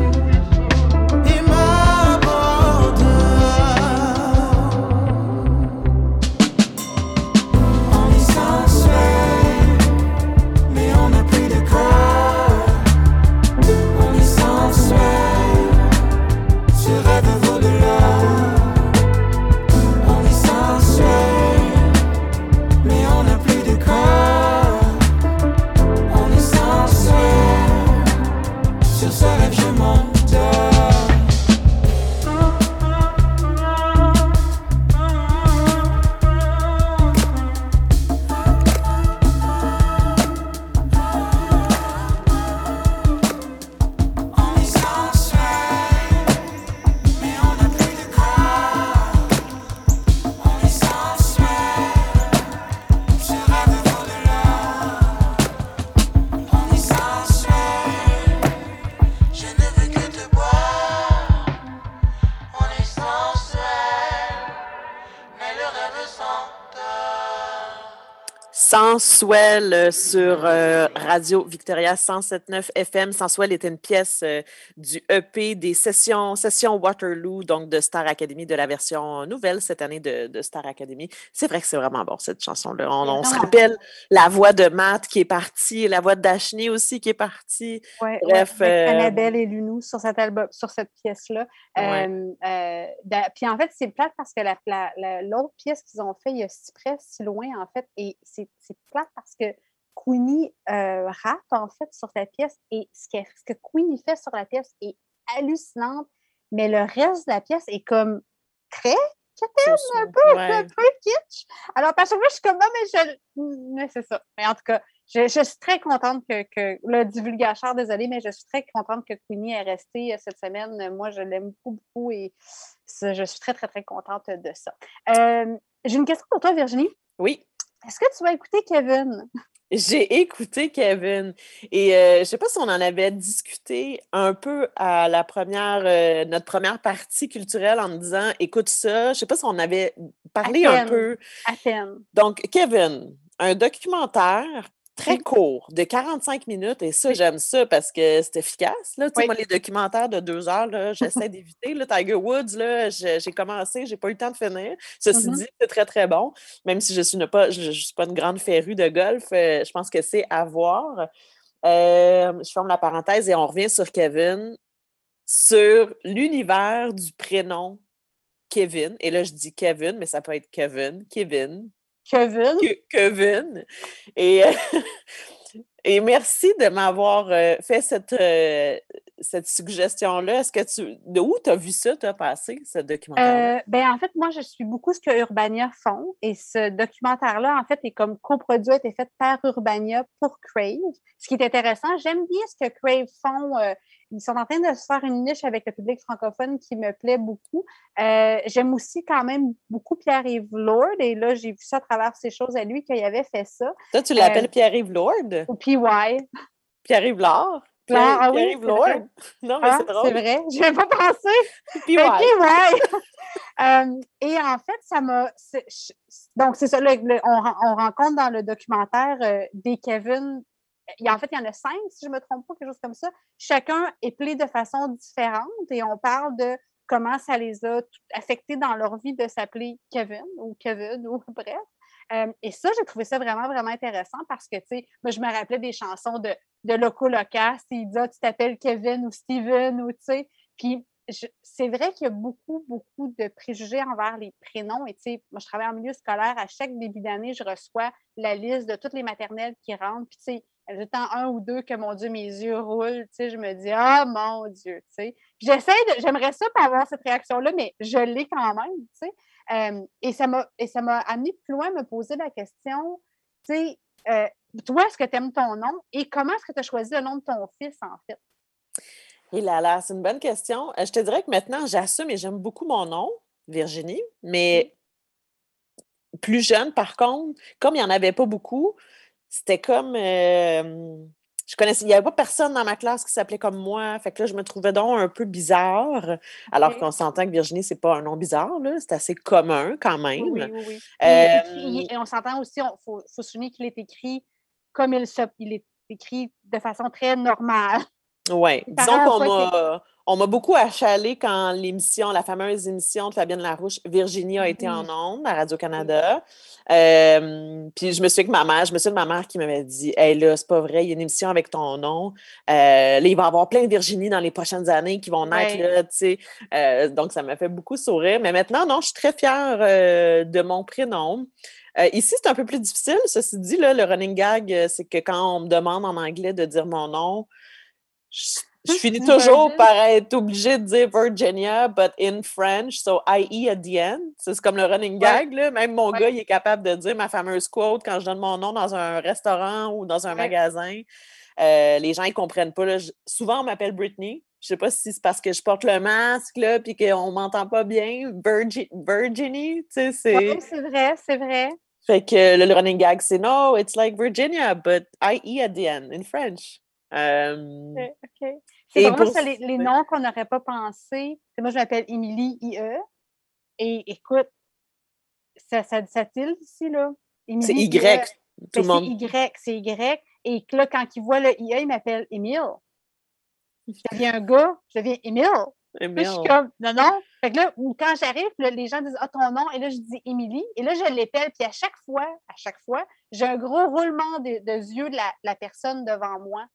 Sensuel euh, sur euh, Radio Victoria 107.9 FM. Sensuel était une pièce euh, du EP des sessions, sessions Waterloo, donc de Star Academy, de la version nouvelle cette année de, de Star Academy. C'est vrai que c'est vraiment bon, cette chanson-là. On, on se rappelle la voix de Matt qui est partie, la voix de Dashni aussi qui est partie. Ouais, Bref, ouais, Annabelle et Lunou sur cet album, sur cette pièce-là. Ouais. Puis en fait, c'est plate parce que la- la- la- l'autre pièce qu'ils ont fait, il y a si près, si loin, en fait, et c'est c'est plate parce que Queenie euh, rappe, en fait, sur la pièce, et ce que, ce que Queenie fait sur la pièce est hallucinante, mais le reste de la pièce est comme très un peu, un peu kitsch. Alors, parce que moi, je suis comme, non, mais je. C'est ça. Mais en tout cas, je, je suis très contente que, que le divulgateur, désolé, mais je suis très contente que Queenie est restée euh, cette semaine. Moi, je l'aime beaucoup, beaucoup et je suis très, très, très contente de ça. Euh, J'ai une question pour toi, Virginie. Oui, Est-ce que tu vas écouter Kevin? J'ai écouté Kevin et euh, je sais pas si on en avait discuté un peu à la première, euh, notre première partie culturelle en me disant écoute ça. Je sais pas si on avait parlé un peu. À peine. Donc, Kevin, un documentaire très court, de 45 minutes, et ça, j'aime ça parce que c'est efficace. Là. Oui. Moi, les documentaires de deux heures, j'essaie d'éviter. Tiger Woods, j'ai commencé, j'ai pas eu le temps de finir. Ceci Mhm. dit, c'est très, très bon. Même si je suis ne pas, je, je suis pas une grande férue de golf, euh, je pense que c'est à voir. Euh, je ferme la parenthèse et on revient sur Kevin, sur l'univers du prénom Kevin. Et là, je dis Kevin, mais ça peut être Kevin, Kevin, Kevin? Kevin. Et, euh, *laughs* et merci de m'avoir euh, fait cette, euh, cette suggestion-là? Est-ce que tu. De où tu as vu ça, tu as passé, ce documentaire Euh, ben, en fait, moi, je suis beaucoup ce que Urbania font. Et ce documentaire-là, en fait, est comme coproduit, a été fait par Urbania pour Crave. Ce qui est intéressant, j'aime bien ce que Crave font. euh, ils sont en train de se faire une niche avec le public francophone qui me plaît beaucoup. Euh, j'aime aussi quand même beaucoup Pierre-Yves Lord. Et là, j'ai vu ça à travers ces choses à lui qu'il avait fait ça. Toi, tu l'appelles euh, Pierre-Yves Lord? Au PY. Pierre-Yves Lard? Ah oui, Lord? *laughs* Non, mais Ah, c'est drôle. c'est vrai, je n'avais pas pensé. *laughs* Puis ouais. *laughs* Euh, et en fait, ça m'a. Donc, c'est ça, le- le- on, ren- on rencontre dans le documentaire euh, des Kevin. En fait, il y en a cinq, si je ne me trompe pas, quelque chose comme ça. Chacun est appelé de façon différente et on parle de comment ça les a affectés dans leur vie de s'appeler Kevin ou Kevin ou bref. Euh, et ça, j'ai trouvé ça vraiment, vraiment intéressant parce que, tu sais, moi, je me rappelais des chansons de, de Loco Locas. Il dit, tu t'appelles Kevin ou Steven ou, tu sais. Puis, c'est vrai qu'il y a beaucoup, beaucoup de préjugés envers les prénoms. Et, tu sais, moi, je travaille en milieu scolaire. À chaque début d'année, je reçois la liste de toutes les maternelles qui rentrent. Puis, tu sais, a tant un ou deux que, mon Dieu, mes yeux roulent. Tu sais, je me dis, ah, mon Dieu, tu sais. J'essaie de, j'aimerais ça pas avoir cette réaction-là, mais je l'ai quand même, tu sais. Euh, et ça m'a amené plus loin à me poser la question, tu sais, euh, toi, est-ce que tu aimes ton nom et comment est-ce que tu as choisi le nom de ton fils, en fait? Et là là, c'est une bonne question. Euh, Je te dirais que maintenant, j'assume et j'aime beaucoup mon nom, Virginie, mais plus jeune, par contre, comme il n'y en avait pas beaucoup, c'était comme. euh, je connaissais, il n'y avait pas personne dans ma classe qui s'appelait comme moi. Fait que là, je me trouvais donc un peu bizarre. Alors qu'on s'entend que Virginie, c'est pas un nom bizarre, là. C'est assez commun quand même. Oui, oui. Euh, écrit- et on s'entend aussi, il faut, faut souligner qu'il est écrit comme il se. Il est écrit de façon très normale. Oui, disons qu'on m'a on m'a beaucoup achalé quand l'émission, la fameuse émission de Fabienne Larouche, Virginie a été en Oui. ondes à Radio-Canada. Euh, puis je me souviens que ma mère, je me souviens de ma mère qui m'avait dit Hey là, c'est pas vrai, il y a une émission avec ton nom. Euh, là, il va y avoir plein de Virginie dans les prochaines années qui vont naître, Ouais. là, tu sais. Euh, donc, ça m'a fait beaucoup sourire. Mais maintenant, non, je suis très fière de mon prénom. Euh, ici, c'est un peu plus difficile. Ceci dit, là, le running gag, c'est que quand on me demande en anglais de dire mon nom, je, je *laughs* finis toujours par être obligée de dire Virginia, but in French, so IE at the end. C'est comme le running gag. Là. Même mon Ouais. gars, il est capable de dire ma fameuse quote quand je donne mon nom dans un restaurant ou dans un Ouais. magasin. Euh, les gens, ils comprennent pas. Là. Je- souvent, on m'appelle Britney. Je sais pas si c'est parce que je porte le masque, là, puis qu'on m'entend pas bien. Virgi- Virginie, tu sais, c'est... C'est vrai, c'est vrai. Fait que le, running gag, c'est no, it's like Virginia, but IE at the end, in French. Euh, OK, OK. C'est vraiment pour- ça, les, les noms qu'on n'aurait pas pensé. Moi, je m'appelle Émilie IE. Et écoute, ça, ça, ça tilt ici, là. c'est Y. Tout le Ben, monde. C'est Y, c'est Y. Et là, quand il voit le IA, il m'appelle Émile. Je deviens un gars, je deviens Émile. Puis je suis Emile. comme, non, non. Fait que là, quand j'arrive, les gens disent, ah, ton nom. Et là, je dis Émilie. Et là, je l'épelle. Puis à chaque fois, à chaque fois, j'ai un gros roulement de, de yeux de la, la personne devant moi.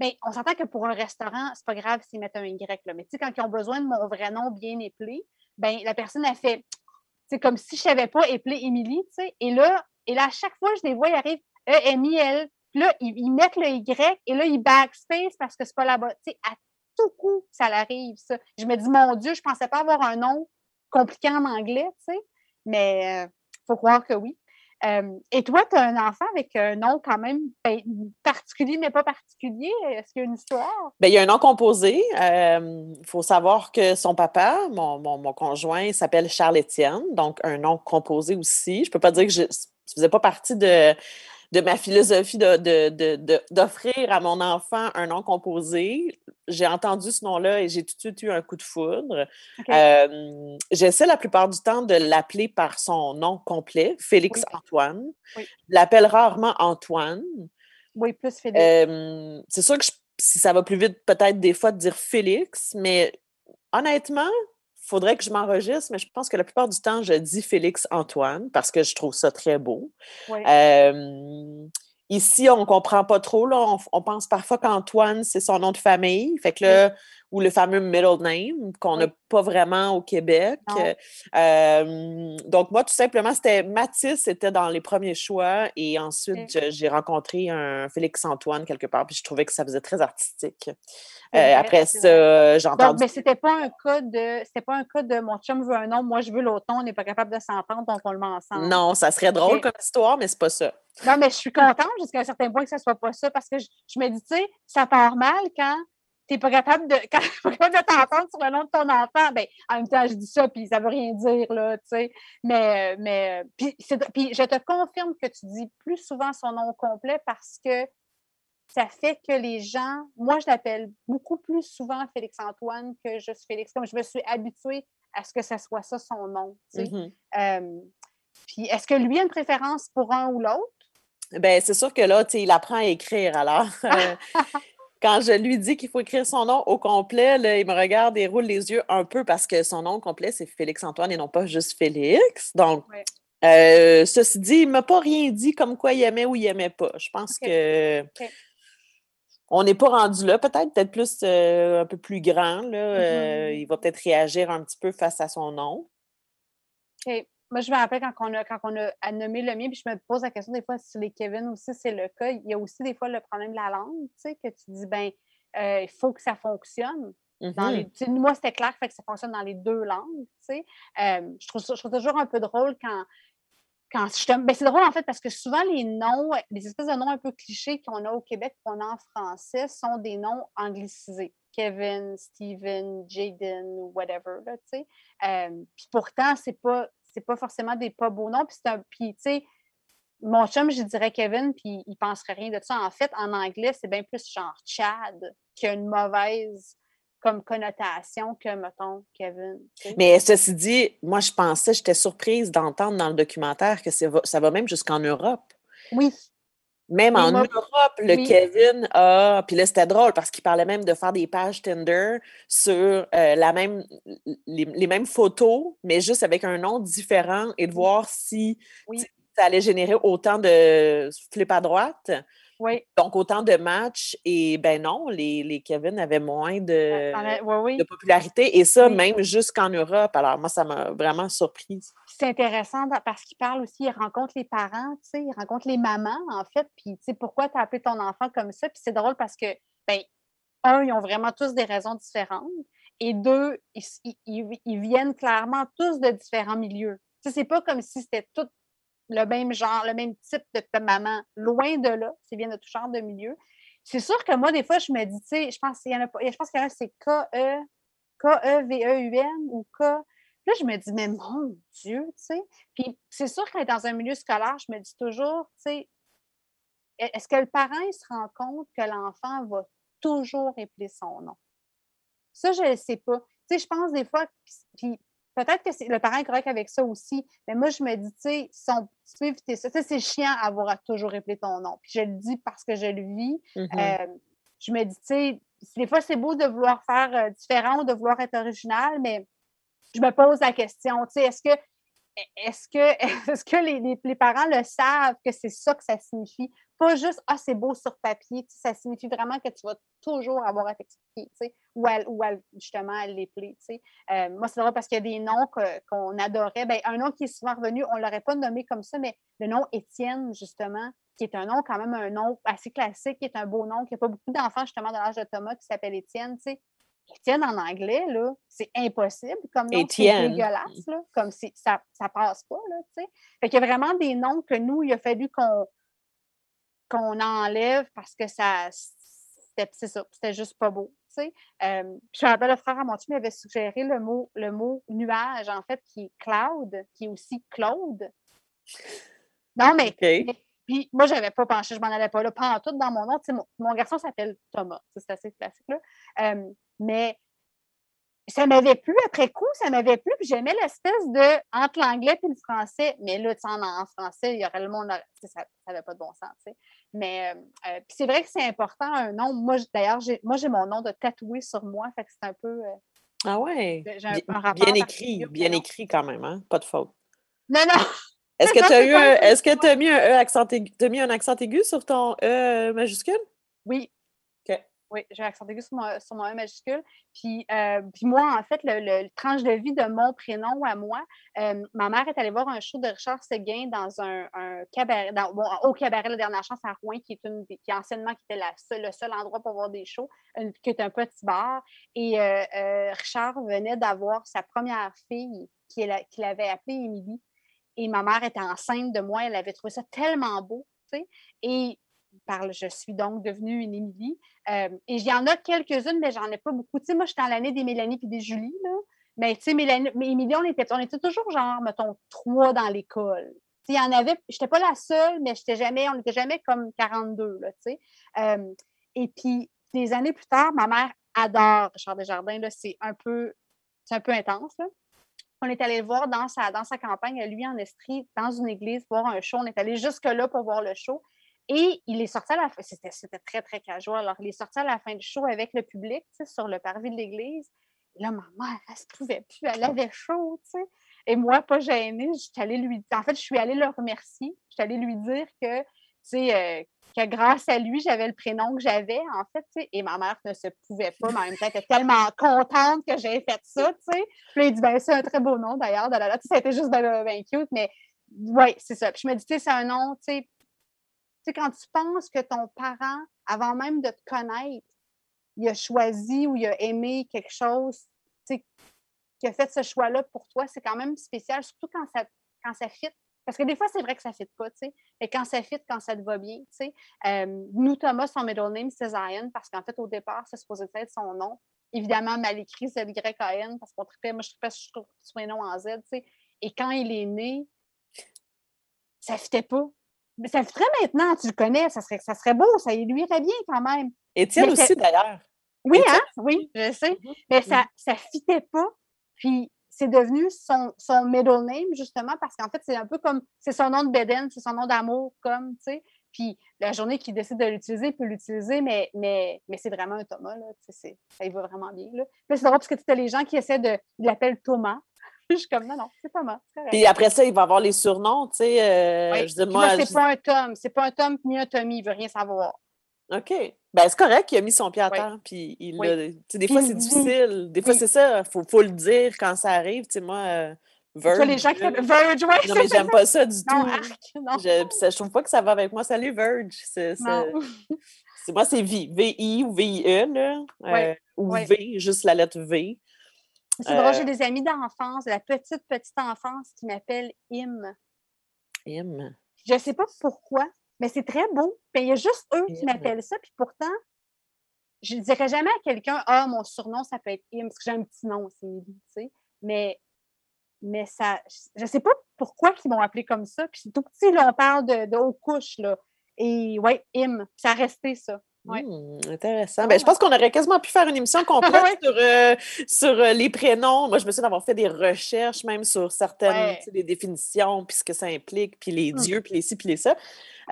Mais on s'entend que pour un restaurant, c'est pas grave s'ils mettent un Y. Là. Mais tu sais, quand ils ont besoin de mon vrai nom bien épelé, ben la personne a fait, c'est comme si je savais pas épeler Émilie, tu sais. Et là, et là, à chaque fois, je les vois, ils arrivent E-M-I-L. Puis là, ils, mettent le Y et là, ils backspace parce que c'est pas là-bas. Tu sais, à tout coup, ça l'arrive, ça. Je me dis, mon Dieu, je pensais pas avoir un nom compliqué en anglais, tu sais. Mais il faut croire que oui. Euh, et toi, tu as un enfant avec un nom quand même ben, particulier, mais pas particulier? Est-ce qu'il y a une histoire? Ben, il y a un nom composé. Il faut savoir que son papa, mon, mon- mon conjoint, s'appelle Charles-Étienne, donc un nom composé aussi. Je peux pas dire que je, ça faisait pas partie de, de ma philosophie de- de- de- de- d'offrir à mon enfant un nom composé. J'ai entendu ce nom-là et j'ai tout de suite eu un coup de foudre. Euh, J'essaie la plupart du temps de l'appeler par son nom complet, Félix Oui. Antoine. Oui. Je l'appelle rarement Antoine. Oui, plus. Euh, c'est sûr que je- si ça va plus vite, peut-être des fois de dire Félix, mais honnêtement, faudrait que je m'enregistre, mais je pense que la plupart du temps, je dis Félix Antoine parce que je trouve ça très beau. Oui. Euh, ici, on ne comprend pas trop. Là, on, on pense parfois qu'Antoine, c'est son nom de famille. Fait que là, ou le fameux middle name qu'on n'a Oui. pas vraiment au Québec. Euh, donc, moi, tout simplement, c'était Mathis, c'était dans les premiers choix. Et ensuite, j'ai rencontré un Félix-Antoine quelque part, puis je trouvais que ça faisait très artistique. Euh, après ça, j'ai Donc, entendu. mais c'était pas un cas de c'était pas un cas de mon chum veut un nom, moi je veux l'autre nom, on n'est pas capable de s'entendre, donc on le met ensemble. Non, ça serait drôle comme histoire, mais c'est pas ça. Non, mais je suis contente jusqu'à un certain point que ce soit pas ça parce que je, je me dis, tu sais, ça part mal quand tu n'es pas capable de *laughs* quand t'es pas capable de t'entendre sur le nom de ton enfant. Ben, en même temps, je dis ça, puis ça veut rien dire, là, tu sais. Mais, mais puis, puis je te confirme que tu dis plus souvent son nom complet parce que ça fait que les gens, moi, je l'appelle beaucoup plus souvent Félix-Antoine que juste Félix. Comme je me suis habituée à ce que ça soit ça son nom, tu sais. Mhm. Euh, puis est-ce que lui a une préférence pour un ou l'autre? Ben, c'est sûr que là, tu il apprend à écrire. Alors, *laughs* euh, quand je lui dis qu'il faut écrire son nom au complet, là, il me regarde et roule les yeux un peu parce que son nom complet, c'est Félix-Antoine et non pas juste Félix. Donc, Ouais. euh, ceci dit, il ne m'a pas rien dit comme quoi il aimait ou il aimait pas. Je pense Ok. que on n'est pas rendu là. Peut-être, peut-être plus euh, un peu plus grand. Là, euh, il va peut-être réagir un petit peu face à son nom. Moi, je me rappelle quand on a, quand on a à nommer le mien, puis je me pose la question des fois si les Kevin aussi, c'est le cas. Il y a aussi des fois le problème de la langue, tu sais, que tu dis, ben, euh, il faut que ça fonctionne. Dans Mhm. les, tu sais, moi, c'était clair fait que ça fonctionne dans les deux langues, tu sais. Euh, je, trouve, ça- je trouve toujours un peu drôle quand. quand ben, c'est drôle en fait parce que souvent les noms, les espèces de noms un peu clichés qu'on a au Québec, qu'on a en français, sont des noms anglicisés. Kevin, Steven, Jaden, whatever, là, tu sais. Euh, puis pourtant, c'est pas, c'est pas forcément des pas beaux noms. Puis tu sais, mon chum, je dirais Kevin, puis il penserait rien de ça. En fait, en anglais, c'est bien plus genre Chad, qui a une mauvaise comme connotation que, mettons, Kevin. Mais ceci dit, moi, je pensais, j'étais surprise d'entendre dans le documentaire que ça va même jusqu'en Europe. Oui, Même en moi- Europe, le oui. Kevin a. Puis là, c'était drôle parce qu'il parlait même de faire des pages Tinder sur euh, la même, les, les mêmes photos, mais juste avec un nom différent et de voir si Oui. ça allait générer autant de flip à droite, oui. donc autant de matchs. Et ben non, les, les Kevin avaient moins de, de popularité. Et ça, même jusqu'en Europe. Alors, moi, ça m'a vraiment surprise. C'est intéressant parce qu'il parle aussi, il rencontre les parents, tu sais, il rencontre les mamans, en fait, puis tu sais, pourquoi tu as appelé ton enfant comme ça? Puis c'est drôle parce que, ben, un, ils ont vraiment tous des raisons différentes, et deux, ils, ils- viennent clairement tous de différents milieux. Tu sais, c'est pas comme si c'était tout le même genre, le même type de maman. Loin de là, c'est bien de tout genre de milieu. C'est sûr que moi, des fois, je me dis, tu sais, je pense qu'il y en a je pense qu'il y en a, c'est K-E, K-E-V-E-U-N ou K. Là, je me dis, mais mon Dieu, tu sais. Puis c'est sûr qu'être dans un milieu scolaire, je me dis toujours, tu sais, e- est-ce que le parent, il se rend compte que l'enfant va toujours épeler son nom? Ça, je ne sais pas. Tu sais, je pense des fois, puis- peut-être que le parent est correct avec ça aussi, mais moi, je me dis, tu sais, si on- tu peux éviter ça. C'est chiant avoir à toujours répéter ton nom. Puis je le dis parce que je le vis. Mhm. Euh, je me dis, tu sais, des fois, c'est beau de vouloir faire euh, différent ou de vouloir être original, mais je me pose la question, sais, est-ce que, est-ce que, *laughs* est-ce que les, parents le savent que c'est ça que ça signifie? Pas juste, ah, c'est beau sur papier, sais, ça signifie vraiment que tu vas toujours avoir à t'expliquer, sais, ou, à, ou à, justement à l'épeler, sais. Euh, moi, c'est drôle parce qu'il y a des noms qu'on adorait. Ben, un nom qui est souvent revenu, on ne l'aurait pas nommé comme ça, mais le nom Étienne, justement, qui est un nom quand même un nom assez classique, qui est un beau nom, qui n'a pas beaucoup d'enfants justement de l'âge de Thomas qui s'appelle Étienne, tu Étienne en anglais, là, c'est impossible comme nom, c'est dégueulasse, là, comme si ça, ça passe pas, là, tu sais. Fait qu'il y a vraiment des noms que nous, il a fallu qu'on qu'on enlève parce que ça, c'était, c'est ça, c'était juste pas beau, tu sais. Euh, puis je me rappelle, le frère à mon chum, il avait suggéré le mot, le mot nuage, en fait, qui est cloud, qui est aussi Claude. Non, mais OK. puis moi, je n'avais pas penché, je m'en allais pas là, pas en tout dans mon nom. Mon, mon garçon s'appelle Thomas. C'est assez classique. Là. Euh, mais ça m'avait plu après coup, ça m'avait plu, puis j'aimais l'espèce de entre l'anglais et le français. Mais là, tu sais, en, en français, il y aurait le monde, ça n'avait pas de bon sens. tu sais. Mais euh, euh, puis c'est vrai que c'est important un nom. Moi, d'ailleurs, j'ai, moi, j'ai mon nom de tatoué sur moi, fait que c'est un peu. euh, Ah ouais. j'ai un, Bien, un rapport bien écrit, bien écrit quand même, hein? Pas de faute. Non, non, *laughs* Est-ce que tu as eu un, est-ce que tu as mis un E accent aigu, t'as mis un accent aigu sur ton E majuscule? oui. Oui, j'ai un accent aigu sur mon, E majuscule. Puis, euh, puis moi, en fait, le, tranche de vie de mon prénom à moi, euh, ma mère est allée voir un show de Richard Seguin dans un, cabaret, au cabaret La Dernière Chance à Rouen, qui est, une, qui anciennement qui était le seul endroit pour voir des shows, qui est un petit bar. Et euh, Richard venait d'avoir sa première fille, qui qu'il avait appelée Émilie. Et ma mère était enceinte de moi, elle avait trouvé ça tellement beau, tu sais. Et par le- je suis donc devenue une Émilie. Euh, et il y en a quelques-unes, mais j'en ai pas beaucoup. Tu sais, moi, j'étais dans l'année des Mélanie puis des Julie, là. Mais tu sais, Mélanie, mais Émilie, on était, on était toujours genre, mettons, trois dans l'école. Tu sais, il y en avait, j'étais pas la seule, mais j'étais jamais, on n'était jamais comme 42, là, tu sais. Euh, et puis, des années plus tard, ma mère adore Richard Desjardins, là, c'est un peu, c'est un peu intense. On est allé le voir dans sa, dans sa campagne, lui en Estrie, dans une église, voir un show. On est allé jusque-là pour voir le show. Et il est sorti à la fin, c'était, très, très casual. Alors, il est sorti à la fin du show avec le public, sur le parvis de l'église. Là, ma mère, elle se pouvait plus, elle avait chaud, tu sais. Et moi, pas gênée, je suis allée lui En fait, je suis allée le remercier. Je suis allée lui dire que, tu sais, euh, que grâce à lui, j'avais le prénom que j'avais, en fait, tu sais. Et ma mère ne se pouvait pas, mais en même temps, elle était tellement contente que j'avais fait ça, tu sais. Puis il dit, ben, c'est un très beau nom, d'ailleurs. da, da, da. Tu sais, Ça a été juste ben, ben cute, mais oui, c'est ça. Puis je me dis, tu sais, c'est un nom, tu sais, sais, quand tu penses que ton parent, avant même de te connaître, il a choisi ou il a aimé quelque chose, tu sais, qui a fait ce choix-là pour toi, c'est quand même spécial, surtout quand ça, quand ça fit. Parce que des fois, c'est vrai que ça ne fit pas, tu sais. Mais quand ça fit, quand ça te va bien, tu sais. Euh, nous, Thomas, son middle name, c'est Zion, parce qu'en fait, au départ, c'est supposé être son nom. Évidemment, mal écrit, c'est Y-A-N, parce qu'on trippait, moi, je trippais sur les noms en Z, tu sais. Et quand il est né, ça ne fitait pas. Mais ça fitterait maintenant, tu le connais, ça serait, ça serait beau, ça lui irait bien quand même. Étienne aussi, d'ailleurs. Oui, Étienne hein? Oui, je sais. Mhm. Mais ça ne fitait pas. Puis c'est devenu son, son middle name, justement, parce qu'en fait, c'est un peu comme c'est son nom de Beden, c'est son nom d'amour, comme, tu sais. Puis la journée qu'il décide de l'utiliser, il peut l'utiliser, mais, mais, mais c'est vraiment un Thomas, là. tu sais, c'est- Ça y va vraiment bien. Là, Puis là c'est drôle parce que tu as les gens qui essaient de. Ils l'appellent Thomas. *laughs* je suis comme non, non, c'est c'est correct. Puis après ça, il va avoir les surnoms, tu sais. euh, Oui. je dis, moi, je- c'est pas un Tom, c'est pas un Tom ni un Tommy, il veut rien savoir. OK. Ben, c'est correct, il a mis son pied à Oui. terre, puis il Oui. l'a- Tu sais, des fois, c'est difficile. Des fois, Oui. c'est ça, il faut, faut le dire quand ça arrive. Tu sais, moi, euh, Verge, les gens qui Verge, ouais, Non, mais j'aime pas ça du Non, tout. arc, non. Je, ça, je trouve pas que ça va avec moi. Salut, Verge. C'est, moi, c'est V. V-I ou V-I-E, là. Ouais, euh, ou ouais. V, juste la lettre V. C'est drôle, Euh, j'ai des amis d'enfance, de la petite, petite enfance qui m'appellent Im. M. Je sais pas pourquoi, mais c'est très beau. Puis il y a juste eux qui Im. m'appellent ça. Puis pourtant, je ne dirais jamais à quelqu'un Ah, mon surnom, ça peut être Im, parce que j'ai un petit nom, c'est Emily, tu sais. Mais, mais ça, je sais pas pourquoi ils m'ont appelé comme ça. Puis c'est tout petit, là, on parle de, de haut couche, là. Et ouais, Im, ça a resté ça. Ouais. Hmm, intéressant. Ben, je pense qu'on aurait quasiment pu faire une émission *laughs* complète sur, euh, sur euh, les prénoms. Moi, je me souviens d'avoir fait des recherches même sur certaines Ouais. des définitions, puis ce que ça implique, puis les Hmm. dieux, puis les ci, puis les ça.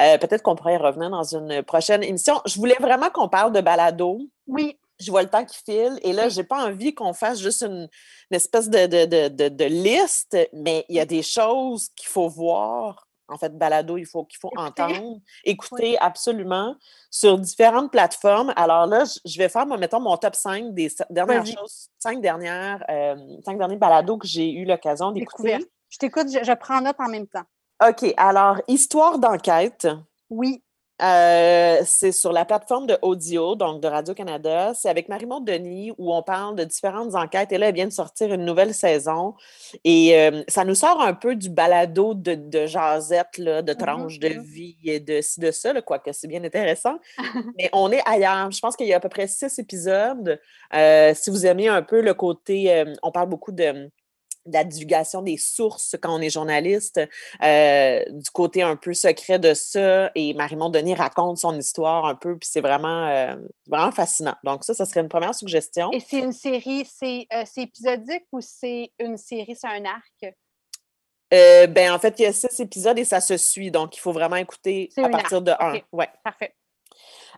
Euh, Peut-être qu'on pourrait y revenir dans une prochaine émission. Je voulais vraiment qu'on parle de balado. Oui, Je vois le temps qui file et là, Oui. j'ai pas envie qu'on fasse juste une, une espèce de, de, de- de liste, mais il y a des choses qu'il faut voir. En fait, balado, il faut qu'il faut entendre, écouter absolument sur différentes plateformes. Alors là, je- vais faire, mettons, mon top 5 des dernières choses, cinq dernières, euh, cinq derniers balados que j'ai eu l'occasion d'écouter. Je t'écoute, je, je prends note en même temps. OK, alors, histoire d'enquête. Oui, Euh, c'est sur la plateforme de audio, donc de Radio-Canada. C'est avec Marie-Maud Denis où on parle de différentes enquêtes. Et là, elle vient de sortir une nouvelle saison. Et euh, ça nous sort un peu du balado de, de jasette, là, de tranches de vie et de ci, de ça, quoique c'est bien intéressant. *laughs* Mais on est ailleurs. Je pense qu'il y a à peu près six épisodes. Euh, si vous aimez un peu le côté, on parle beaucoup de la divulgation des sources quand on est journaliste, euh, du côté un peu secret de ça. Et Marie-Monde Denis raconte son histoire un peu, puis c'est vraiment, euh, vraiment fascinant. Donc, ça, ça serait une première suggestion. et c'est une série, c'est euh, c'est épisodique ou c'est une série, c'est un arc? Ben, en fait, il y a six épisodes et ça se suit. Donc, il faut vraiment écouter à partir de un. ok. Ouais. Parfait.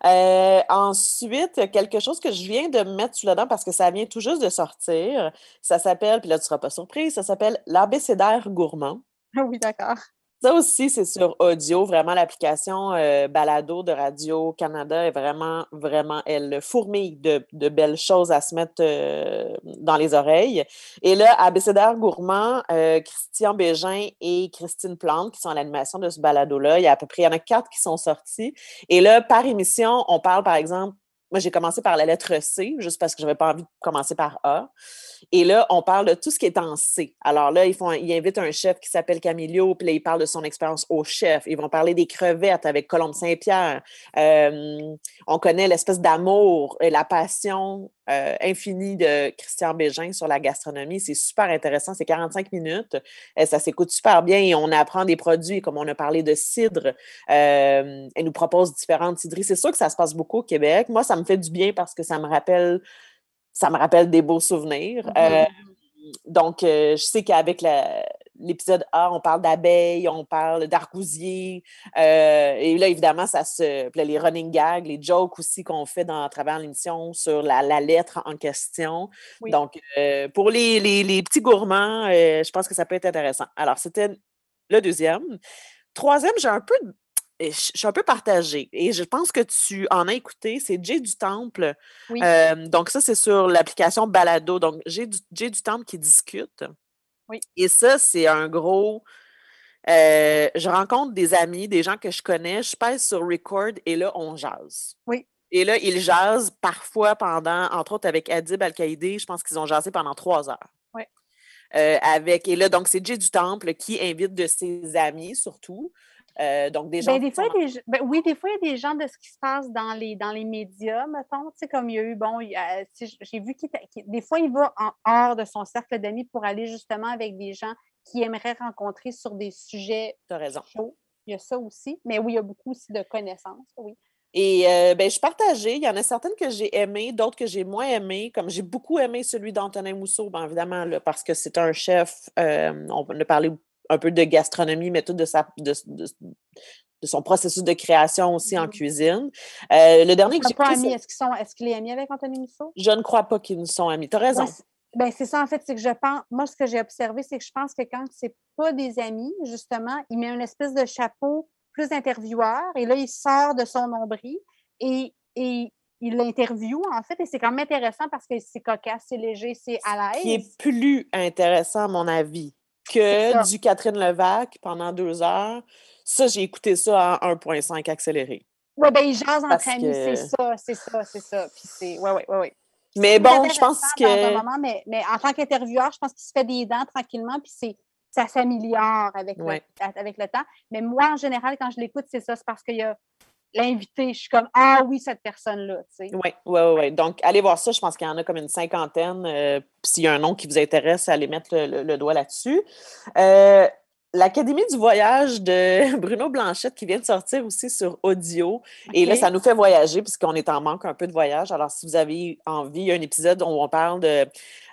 Euh, ensuite, quelque chose que je viens de mettre sous la dent parce que ça vient tout juste de sortir. Ça s'appelle, puis là, tu ne seras pas surprise, ça s'appelle l'abécédaire gourmand. Oui, d'accord. Ça aussi, c'est sur audio. Vraiment, l'application euh, Balado de Radio-Canada est vraiment, vraiment, elle fourmille de, belles choses à se mettre euh, dans les oreilles. Et là, Abécédaire Gourmand, euh, Christian Bégin et Christine Plante, qui sont à l'animation de ce balado-là, il y a à peu près, il y en a quatre qui sont sortis. Et là, par émission, on parle, par exemple, moi, j'ai commencé par la lettre C, juste parce que je n'avais pas envie de commencer par A. Et là, on parle de tout ce qui est en C. Alors là, ils, font, ils invitent un chef qui s'appelle Camilio, puis là, ils parlent de son expérience au chef. Ils vont parler des crevettes avec Colombe Saint-Pierre. Euh, on connaît l'espèce d'amour et la passion euh, infinie de Christian Bégin sur la gastronomie. C'est super intéressant. C'est 45 minutes. Euh, ça s'écoute super bien et on apprend des produits, comme on a parlé de cidre. Euh, elle nous propose différentes cidreries. C'est sûr que ça se passe beaucoup au Québec. Moi, ça me fait du bien parce que ça me rappelle ça me rappelle des beaux souvenirs. Euh, donc, je sais qu'avec la- l'épisode A, on parle d'abeilles, on parle d'argousiers. euh, et là, évidemment, ça se. puis là, les running gags, les jokes aussi qu'on fait dans, à travers l'émission sur la, la lettre en question. Oui. Donc, euh, pour les, les- les petits gourmands, euh, je pense que ça peut être intéressant. Alors, c'était le deuxième. Troisième, j'ai un peu. Je suis un peu partagée et je pense que tu en as écouté, c'est Jay du Temple. Oui. Donc, ça, c'est sur l'application Balado. Donc, Jay du, Jay du Temple qui discute. Oui. Et ça, c'est un gros. euh, je rencontre des amis, des gens que je connais, je pèse sur record et là, on jase. Oui. Et là, ils jasent parfois pendant, entre autres avec Adib Al-Qaïdi, je pense qu'ils ont jasé pendant trois heures. Oui. Euh, avec, et là, donc, c'est Jay du Temple qui invite de ses amis, surtout. Euh, donc, des gens Ben, des fois, sont des ben oui, des fois, il y a des gens de ce qui se passe dans les, dans les médias, mettons, tu sais, comme il y a eu, bon, a- tu sais, j'ai vu qu'il des fois, il va en hors de son cercle d'amis pour aller justement avec des gens qui aimeraient rencontrer sur des sujets T'as raison. chauds. Il y a ça aussi. Mais oui, il y a beaucoup aussi de connaissances, oui. Et euh, ben, je partagée. Il y en a certaines que j'ai aimées, d'autres que j'ai moins aimées. Comme j'ai beaucoup aimé celui d'Antonin Mousseau, bien évidemment, là, parce que c'est un chef. euh, on a parlé un peu de gastronomie, mais tout de, sa, de, de- de son processus de création aussi en Mhm. cuisine. Euh, le dernier que j'ai c'est- Est-ce qu'ils sont, est-ce qu'il est ami avec Anthony Musso? je ne crois pas qu'ils nous sont amis. Tu as raison. Ouais, c'est- ben, c'est ça, en fait, c'est que je pense, moi, ce que j'ai observé, c'est que je pense que quand c'est pas des amis, justement, il met une espèce de chapeau plus intervieweur et là, il sort de son nombril et, et il l'interviewe, en fait, et c'est quand même intéressant parce que c'est cocasse, c'est léger, c'est à qui l'aise. est plus intéressant, à mon avis, que du Catherine Levac pendant deux heures. Ça, j'ai écouté ça en 1.5 accéléré. Oui, ben, il jase Parce entre amis, c'est que- ça, c'est ça, c'est ça. Puis c'est, ouais, ouais, ouais. Mais C'est bon, je pense un que. moment, mais, mais en tant qu'intervieweur, je pense qu'il se fait des dents tranquillement, puis c'est, ça s'améliore avec, Ouais. le, avec le temps. Mais moi, en général, quand je l'écoute, c'est ça, c'est parce qu'il y a l'invité, je suis comme Ah oui, cette personne-là, tu sais. Oui, oui, oui. Ouais. Donc, allez voir ça. Je pense qu'il y en a comme une cinquantaine. euh, S'il y a un nom qui vous intéresse, allez mettre le, le- le doigt là-dessus. Euh, l'Académie du voyage de *laughs* Bruno Blanchette qui vient de sortir aussi sur audio. Et là, ça nous fait voyager puisqu'on est en manque un peu de voyage. Alors, si vous avez envie, il y a un épisode où on parle de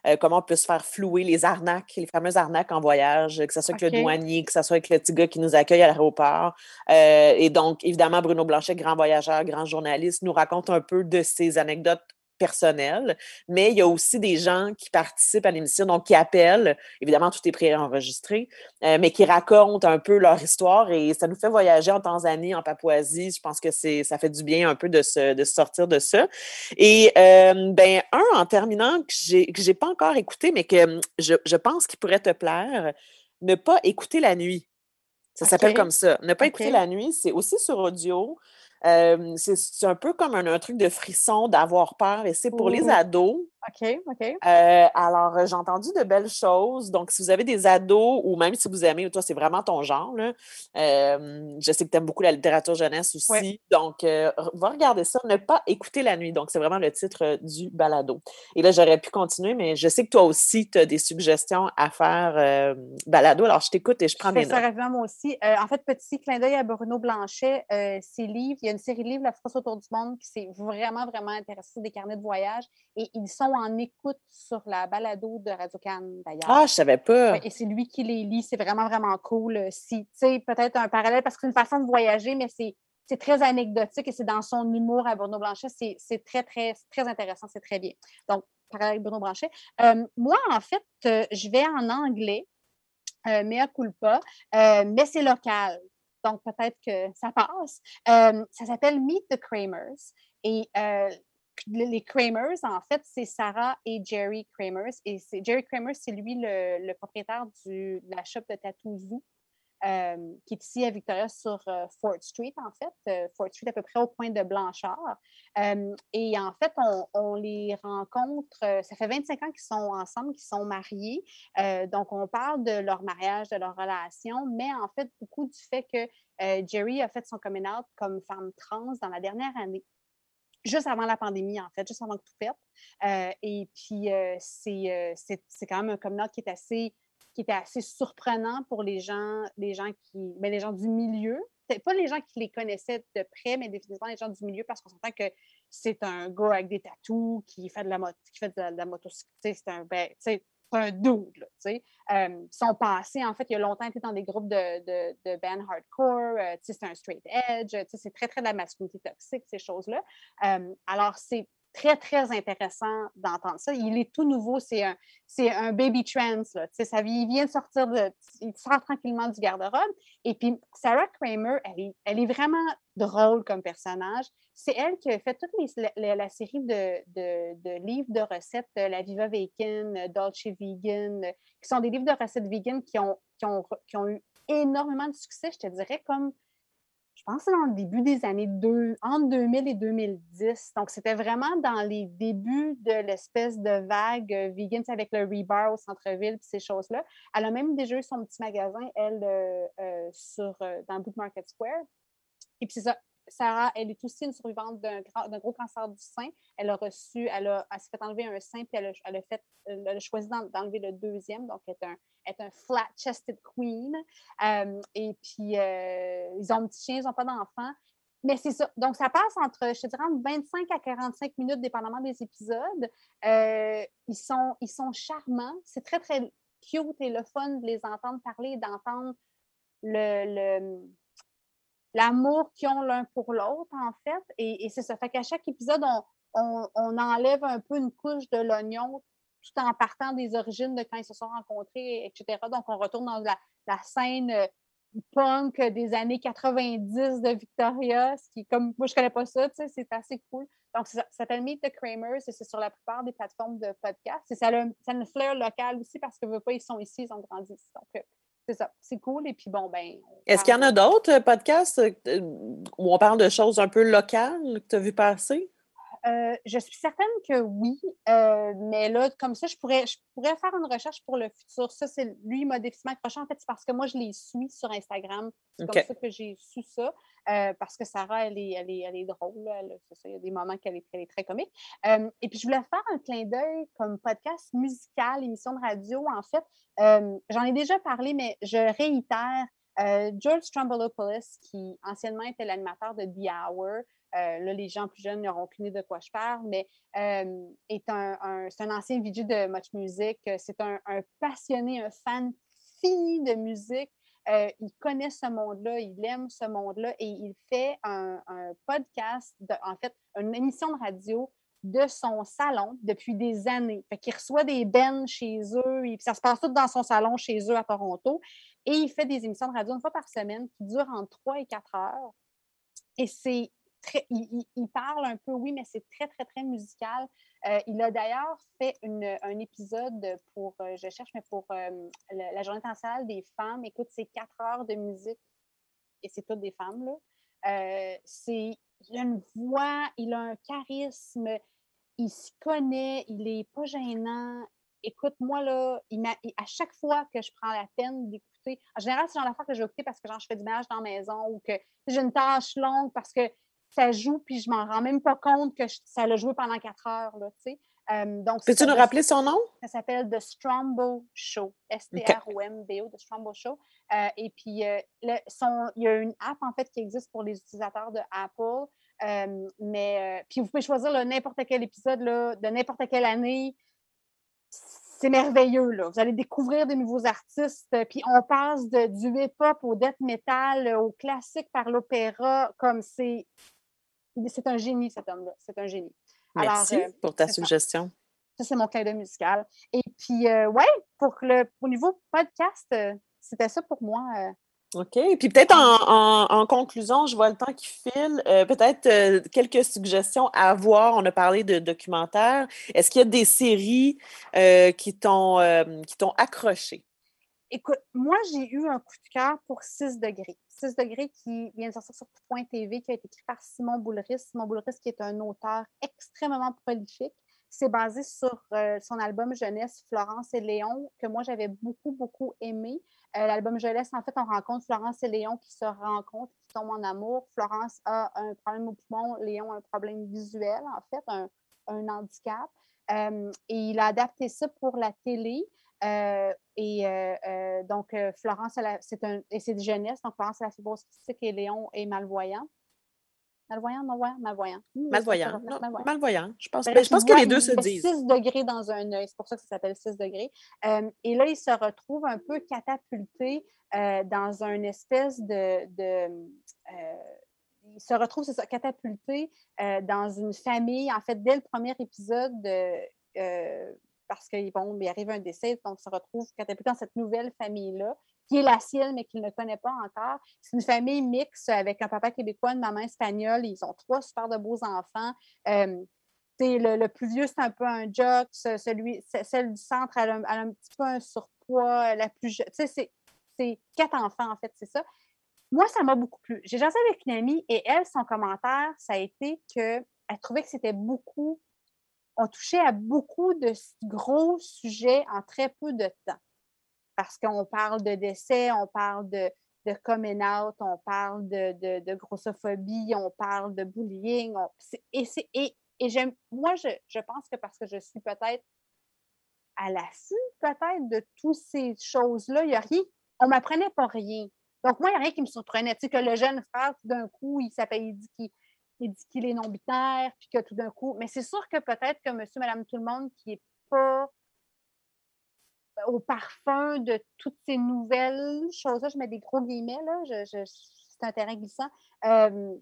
euh, comment on peut se faire flouer les arnaques, les fameuses arnaques en voyage, que ce soit avec le douanier, que ce soit avec le petit gars qui nous accueille à l'aéroport. Euh, et donc, évidemment, Bruno Blanchet, grand voyageur, grand journaliste, nous raconte un peu de ses anecdotes personnelles, mais il y a aussi des gens qui participent à l'émission, donc qui appellent, évidemment, tout est préenregistré, euh, mais qui racontent un peu leur histoire et ça nous fait voyager en Tanzanie, en Papouasie. Je pense que c'est ça fait du bien un peu de se, de se sortir de ça. Et euh, ben un, en terminant, que j'ai que j'ai pas encore écouté, mais que hum, je, je pense qu'il pourrait te plaire, ne pas écouter la nuit. Ça s'appelle comme ça. Ne pas écouter la nuit, c'est aussi sur audio. Euh, c'est un peu comme un, un truc de frisson, d'avoir peur, et c'est pour les Ouh. ados. OK, OK. Euh, alors, euh, j'ai entendu de belles choses. Donc, si vous avez des ados ou même si vous aimez, toi, c'est vraiment ton genre, là, euh, je sais que tu aimes beaucoup la littérature jeunesse aussi. Donc, euh, va regarder ça. Ne pas écouter la nuit. Donc, c'est vraiment le titre du balado. Et là, j'aurais pu continuer, mais je sais que toi aussi, tu as des suggestions à faire balado. Alors, je t'écoute et je prends Je des ça notes. rapidement, moi aussi. En fait, petit clin d'œil à Bruno Blanchet, ses livres, il y a une série de livres, La France autour du monde, qui s'est vraiment, vraiment intéressée des carnets de voyage. Et ils sont en écoute sur la balado de Radio-Can, d'ailleurs. Ah, je savais pas. Et c'est lui qui les lit. C'est vraiment, vraiment cool. Euh, Si, tu sais, peut-être un parallèle, parce que c'est une façon de voyager, mais c'est c'est très anecdotique et c'est dans son humour à Bruno Blanchet. C'est c'est très, très, très intéressant. C'est très bien. Donc, parallèle avec Bruno Blanchet. Euh, moi, en fait, euh, je vais en anglais, euh, mea culpa, mais c'est local. Donc, peut-être que ça passe. Ça s'appelle Meet the Kramers. Et les Kramers, en fait, c'est Sarah et Jerry Kramers. Et Jerry Kramers, c'est lui le, propriétaire du, de la shop de Tattoo Zoo, euh, qui est ici à Victoria sur euh, Fort Street, en fait. Euh, Fort Street, à peu près au point de Blanchard. Et en fait, on, on les rencontre, ça fait 25 ans qu'ils sont ensemble, qu'ils sont mariés. Donc, on parle de leur mariage, de leur relation, mais en fait, beaucoup du fait que Jerry a fait son coming out comme femme trans dans la dernière année juste avant la pandémie, en fait, juste avant que tout pète. Euh, et puis, euh, c'est, euh, c'est, c'est quand même un coming qui est assez qui était assez surprenant pour les gens, les gens qui, ben, les gens du milieu. Peut-être pas les gens qui les connaissaient de près, mais définitivement les gens du milieu, parce qu'on s'entend que c'est un gars avec des tatous qui fait de la moto, qui fait de la, de motocyclette. C'est un, ben, un dude, là, tu sais. Euh, son passé, en fait, il a longtemps été dans des groupes de, de, de band hardcore. euh, tu sais, c'est un straight edge. tu sais, c'est très, très de la masculinité toxique, ces choses-là. Euh, alors, c'est très, très intéressant d'entendre ça. Il est tout nouveau. C'est un, un baby trans. Là. Ça, il vient de sortir, de, il sort tranquillement du garde-robe. Et puis, Sarah Kramer, elle est, vraiment drôle comme personnage. C'est elle qui a fait toute les, la, série de, livres de recettes, euh, La Viva Vegan, euh, Dolce Vegan, euh, qui sont des livres de recettes vegan qui ont, qui ont eu énormément de succès, je te dirais, comme je pense que c'est dans le début des années deux, entre 2000 et 2010. Donc, c'était vraiment dans les débuts de l'espèce de vague euh, vegan avec le rebar au centre-ville et ces choses-là. Elle a même déjà eu son petit magasin, elle, euh, euh, sur, dans Boot Market Square. Et puis, ça. Sarah, elle est aussi une survivante d'un gros cancer du sein. Elle a reçu, elle, a, elle s'est fait enlever un sein, puis elle a, fait, elle a choisi d'enlever le deuxième, donc elle un, est un flat-chested queen. Euh, et puis, euh, ils ont un petit chien, ils n'ont pas d'enfant. Mais c'est ça. Donc, ça passe entre, je te dirais, entre 25 à 45 minutes, dépendamment des épisodes. Euh, ils, sont, ils sont charmants. C'est très, très cute et le fun de les entendre parler d'entendre le, le l'amour qu'ils ont l'un pour l'autre, en fait. Et, et c'est ça. Fait qu'à chaque épisode, on, on, on, enlève un peu une couche de l'oignon tout en partant des origines de quand ils se sont rencontrés, etc. Donc, on retourne dans la, la scène punk des années 90 de Victoria, ce qui, comme moi, je connais pas ça, tu sais, c'est assez cool. Donc, ça, ça s'appelle Meet the Kramers et c'est sur la plupart des plateformes de podcast. Et ça a, ça a une fleur locale aussi parce que, pas, ils sont ici, ils ont grandi ici. Donc, c'est ça, c'est cool. Et puis bon, ben. Est-ce qu'il y en a d'autres podcasts où on parle de choses un peu locales que tu as vu passer? Euh, je suis certaine que oui, euh, mais là, comme ça, je pourrais, je pourrais faire une recherche pour le futur. Ça, c'est lui, il m'a définitivement accroché. En fait, c'est parce que moi, je les suis sur Instagram. C'est comme ça que j'ai su ça. euh, parce que Sarah, elle est, elle est, elle est drôle. Elle- c'est ça, il y a des moments qu'elle est, qu'elle est très comique. Et puis, je voulais faire un clin d'œil comme podcast musical, émission de radio, en fait. J'en ai déjà parlé, mais je réitère. George Strombolopoulos, qui anciennement était l'animateur de The Hour, euh, là, les gens plus jeunes n'auront aucune idée de quoi je parle, mais euh, est un, c'est un ancien VJ de Much Music. Euh, C'est un, passionné, un fan fini de musique. Il connaît ce monde-là, il aime ce monde-là et il fait un, podcast, de- en fait, une émission de radio de son salon depuis des années. Fait qu'il reçoit des bennes chez eux, et ça se passe tout dans son salon chez eux à Toronto. Et il fait des émissions de radio une fois par semaine qui durent entre 3 et 4 heures. Et c'est Il, parle un peu, oui, mais c'est très, très, très musical. Euh, il a d'ailleurs fait un épisode pour, euh, je cherche, mais pour euh, la Journée internationale des femmes. Écoute, c'est 4 heures de musique et c'est toutes des femmes, là. Il a une voix, il a un charisme, il se connaît, il est pas gênant. Écoute, moi, là, à chaque fois que je prends la peine d'écouter, en général, c'est le genre d'affaire que je vais écouter parce que genre, je fais du ménage dans la maison ou que j'ai une tâche longue parce que ça joue puis je m'en rends même pas compte que je- ça l'a joué pendant quatre heures, là, tu sais. Euh, donc, Peux-tu nous rappeler son nom? ça s'appelle The Strombo Show. S-T-R-O-M-B-O, The Strombo Show. Euh, et puis, euh, le- son- il y a une app, en fait, qui existe pour les utilisateurs de Apple. Mais, euh, puis, vous pouvez choisir n'importe quel épisode là, de n'importe quelle année. C'est merveilleux, là. Vous allez découvrir des nouveaux artistes. Puis, on passe de, du hip-hop au death metal, au classique par l'opéra. Comme c'est... C'est un génie, cet homme-là. C'est un génie. Alors, Merci euh, pour ta ça. suggestion. Ça, c'est mon clin d'œil musical. Et puis, euh, ouais, pour le, au niveau podcast, euh, c'était ça pour moi. euh. OK. Puis peut-être en, en- en conclusion, je vois le temps qui file. euh, peut-être quelques suggestions à voir. On a parlé de documentaires. Est-ce qu'il y a des séries qui t'ont qui t'ont accroché? Écoute, moi, j'ai eu un coup de cœur pour 6 degrés. 6 degrés qui vient de sortir sur Point TV, qui a été écrit par Simon Boulris. Simon Boulris, qui est un auteur extrêmement prolifique. C'est basé sur euh, son album jeunesse Florence et Léon, que moi, j'avais beaucoup, beaucoup aimé. Euh, L'album jeunesse, en fait, on rencontre Florence et Léon qui se rencontrent, qui tombent en amour. Florence a un problème au poumon, Léon a un problème visuel, en fait, un, handicap. Euh, et il a adapté ça pour la télé. Euh, et euh, euh, donc, Florence, c'est un, et c'est de jeunesse, donc Florence a la fibrose cystique et Léon est malvoyant. Malvoyant, malvoyant, malvoyant. Malvoyant. Non, malvoyant? malvoyant. Je pense, Ben ben, je pense que les deux se disent. 6 degrés dans un œil, c'est pour ça que ça s'appelle 6 degrés. Euh, et là, il se retrouve un peu catapulté euh, dans une espèce de. de, euh, il se retrouve, c'est ça, catapulté dans une famille. En fait, dès le premier épisode, parce qu'il arrive un décès, donc se retrouve catapulté dans cette nouvelle famille-là, qui est la sienne, mais qu'il ne connaît pas encore. C'est une famille mixte avec un papa québécois, une maman espagnole. Ils ont trois super beaux enfants. Le, le plus vieux, c'est un peu un jock. ce- Celui, ce- celle du centre, elle a, un- petit peu un surpoids. La plus jeune, tu sais, c'est- c'est quatre enfants, en fait, c'est ça. Moi, ça m'a beaucoup plu. J'ai jasé avec une amie et elle, son commentaire, ça a été qu'elle trouvait que c'était beaucoup. On touchait à beaucoup de gros sujets en très peu de temps. Parce qu'on parle de décès, on parle de, de coming out, on parle de, de, grossophobie, on parle de bullying. et moi, je, pense que parce que je suis peut-être à l'affût, peut-être, de toutes ces choses-là, il n'y a rien, on ne m'apprenait pas rien. Donc, moi, il n'y a rien qui me surprenait. Tu sais, que le jeune frère, d'un coup, il s'appelle, il il dit qu'il est non-binaire, puis que tout d'un coup. Mais c'est sûr que peut-être que monsieur, madame, tout le monde qui n'est pas au parfum de toutes ces nouvelles choses-là, je mets des gros guillemets, là, je, c'est un terrain glissant, euh,